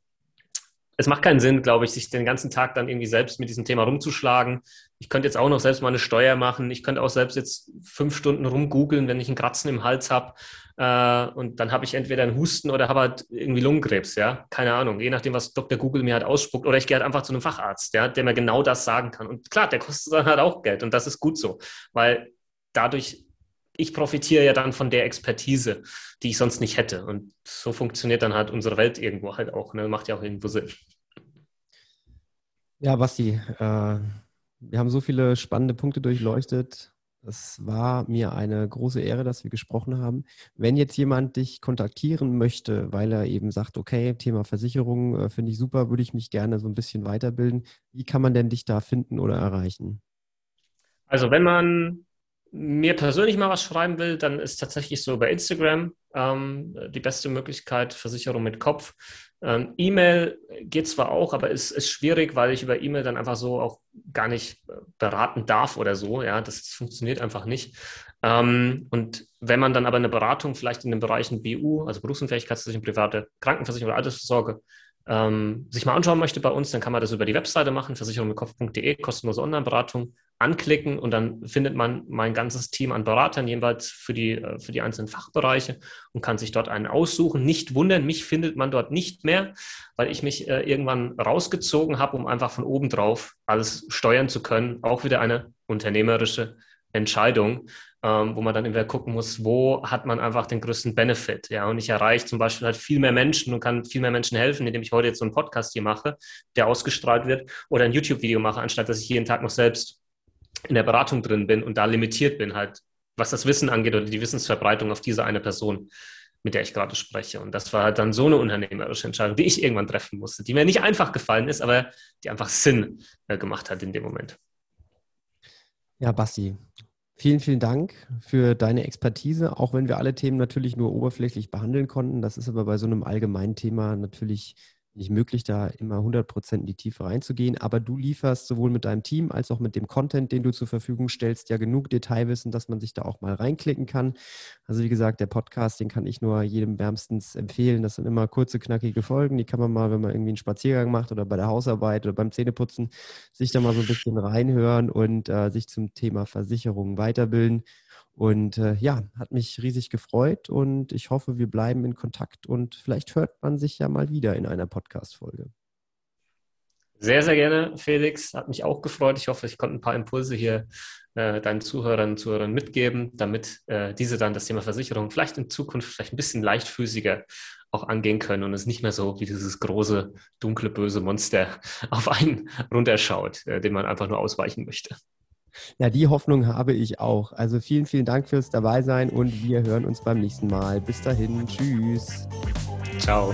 es macht keinen Sinn, glaube ich, sich den ganzen Tag dann irgendwie selbst mit diesem Thema rumzuschlagen. Ich könnte jetzt auch noch selbst mal eine Steuer machen. Ich könnte auch selbst jetzt fünf Stunden rumgoogeln, wenn ich einen Kratzen im Hals habe. Äh, und dann habe ich entweder einen Husten oder habe halt irgendwie Lungenkrebs, ja. Keine Ahnung, je nachdem, was Dr. Google mir halt ausspuckt. Oder ich gehe halt einfach zu einem Facharzt, ja, der mir genau das sagen kann. Und klar, der kostet dann halt auch Geld und das ist gut so, weil dadurch ich profitiere ja dann von der Expertise, die ich sonst nicht hätte. Und so funktioniert dann halt unsere Welt irgendwo halt auch. Ne? Macht ja auch irgendwo Sinn. Ja, Basti, äh, wir haben so viele spannende Punkte durchleuchtet. Es war mir eine große Ehre, dass wir gesprochen haben. Wenn jetzt jemand dich kontaktieren möchte, weil er eben sagt, okay, Thema Versicherung äh, finde ich super, würde ich mich gerne so ein bisschen weiterbilden. Wie kann man denn dich da finden oder erreichen? Also wenn man mir persönlich mal was schreiben will, dann ist tatsächlich so bei Instagram ähm, die beste Möglichkeit, Versicherung mit Kopf. Ähm, E-Mail geht zwar auch, aber ist, ist schwierig, weil ich über E-Mail dann einfach so auch gar nicht äh, beraten darf oder so. Ja, das, das funktioniert einfach nicht. Ähm, und wenn man dann aber eine Beratung vielleicht in den Bereichen BU, also Berufsunfähigkeitsversicherung, private Krankenversicherung oder Altersvorsorge, ähm, sich mal anschauen möchte bei uns, dann kann man das über die Webseite machen, versicherungmitkopf.de, kostenlose Online-Beratung, anklicken und dann findet man mein ganzes Team an Beratern jeweils für die, äh, für die einzelnen Fachbereiche und kann sich dort einen aussuchen. Nicht wundern, mich findet man dort nicht mehr, weil ich mich äh, irgendwann rausgezogen habe, um einfach von oben drauf alles steuern zu können. Auch wieder eine unternehmerische Entscheidung ähm, wo man dann immer gucken muss, wo hat man einfach den größten Benefit. Ja, und ich erreiche zum Beispiel halt viel mehr Menschen und kann viel mehr Menschen helfen, indem ich heute jetzt so einen Podcast hier mache, der ausgestrahlt wird, oder ein YouTube-Video mache, anstatt dass ich jeden Tag noch selbst in der Beratung drin bin und da limitiert bin, halt, was das Wissen angeht oder die Wissensverbreitung auf diese eine Person mit der ich gerade spreche. Und das war halt dann so eine unternehmerische Entscheidung, die ich irgendwann treffen musste, die mir nicht einfach gefallen ist, aber die einfach Sinn äh, gemacht hat in dem Moment. Ja, Basti, Vielen, vielen Dank für deine Expertise, auch wenn wir alle Themen natürlich nur oberflächlich behandeln konnten. Das ist aber bei so einem allgemeinen Thema natürlich nicht möglich, da immer 100% in die Tiefe reinzugehen. Aber du lieferst sowohl mit deinem Team als auch mit dem Content, den du zur Verfügung stellst, ja genug Detailwissen, dass man sich da auch mal reinklicken kann. Also wie gesagt, der Podcast, den kann ich nur jedem wärmstens empfehlen. Das sind immer kurze, knackige Folgen. Die kann man mal, wenn man irgendwie einen Spaziergang macht oder bei der Hausarbeit oder beim Zähneputzen, sich da mal so ein bisschen reinhören und äh, sich zum Thema Versicherungen weiterbilden. Und äh, ja, hat mich riesig gefreut und ich hoffe, wir bleiben in Kontakt und vielleicht hört man sich ja mal wieder in einer Podcast-Folge. Sehr, sehr gerne, Felix. Hat mich auch gefreut. Ich hoffe, ich konnte ein paar Impulse hier äh, deinen Zuhörern und Zuhörern mitgeben, damit äh, diese dann das Thema Versicherung vielleicht in Zukunft vielleicht ein bisschen leichtfüßiger auch angehen können und es nicht mehr so wie dieses große, dunkle, böse Monster auf einen runterschaut, äh, dem man einfach nur ausweichen möchte. Ja, die Hoffnung habe ich auch. Also vielen, vielen Dank fürs Dabeisein und wir hören uns beim nächsten Mal. Bis dahin, tschüss. Ciao.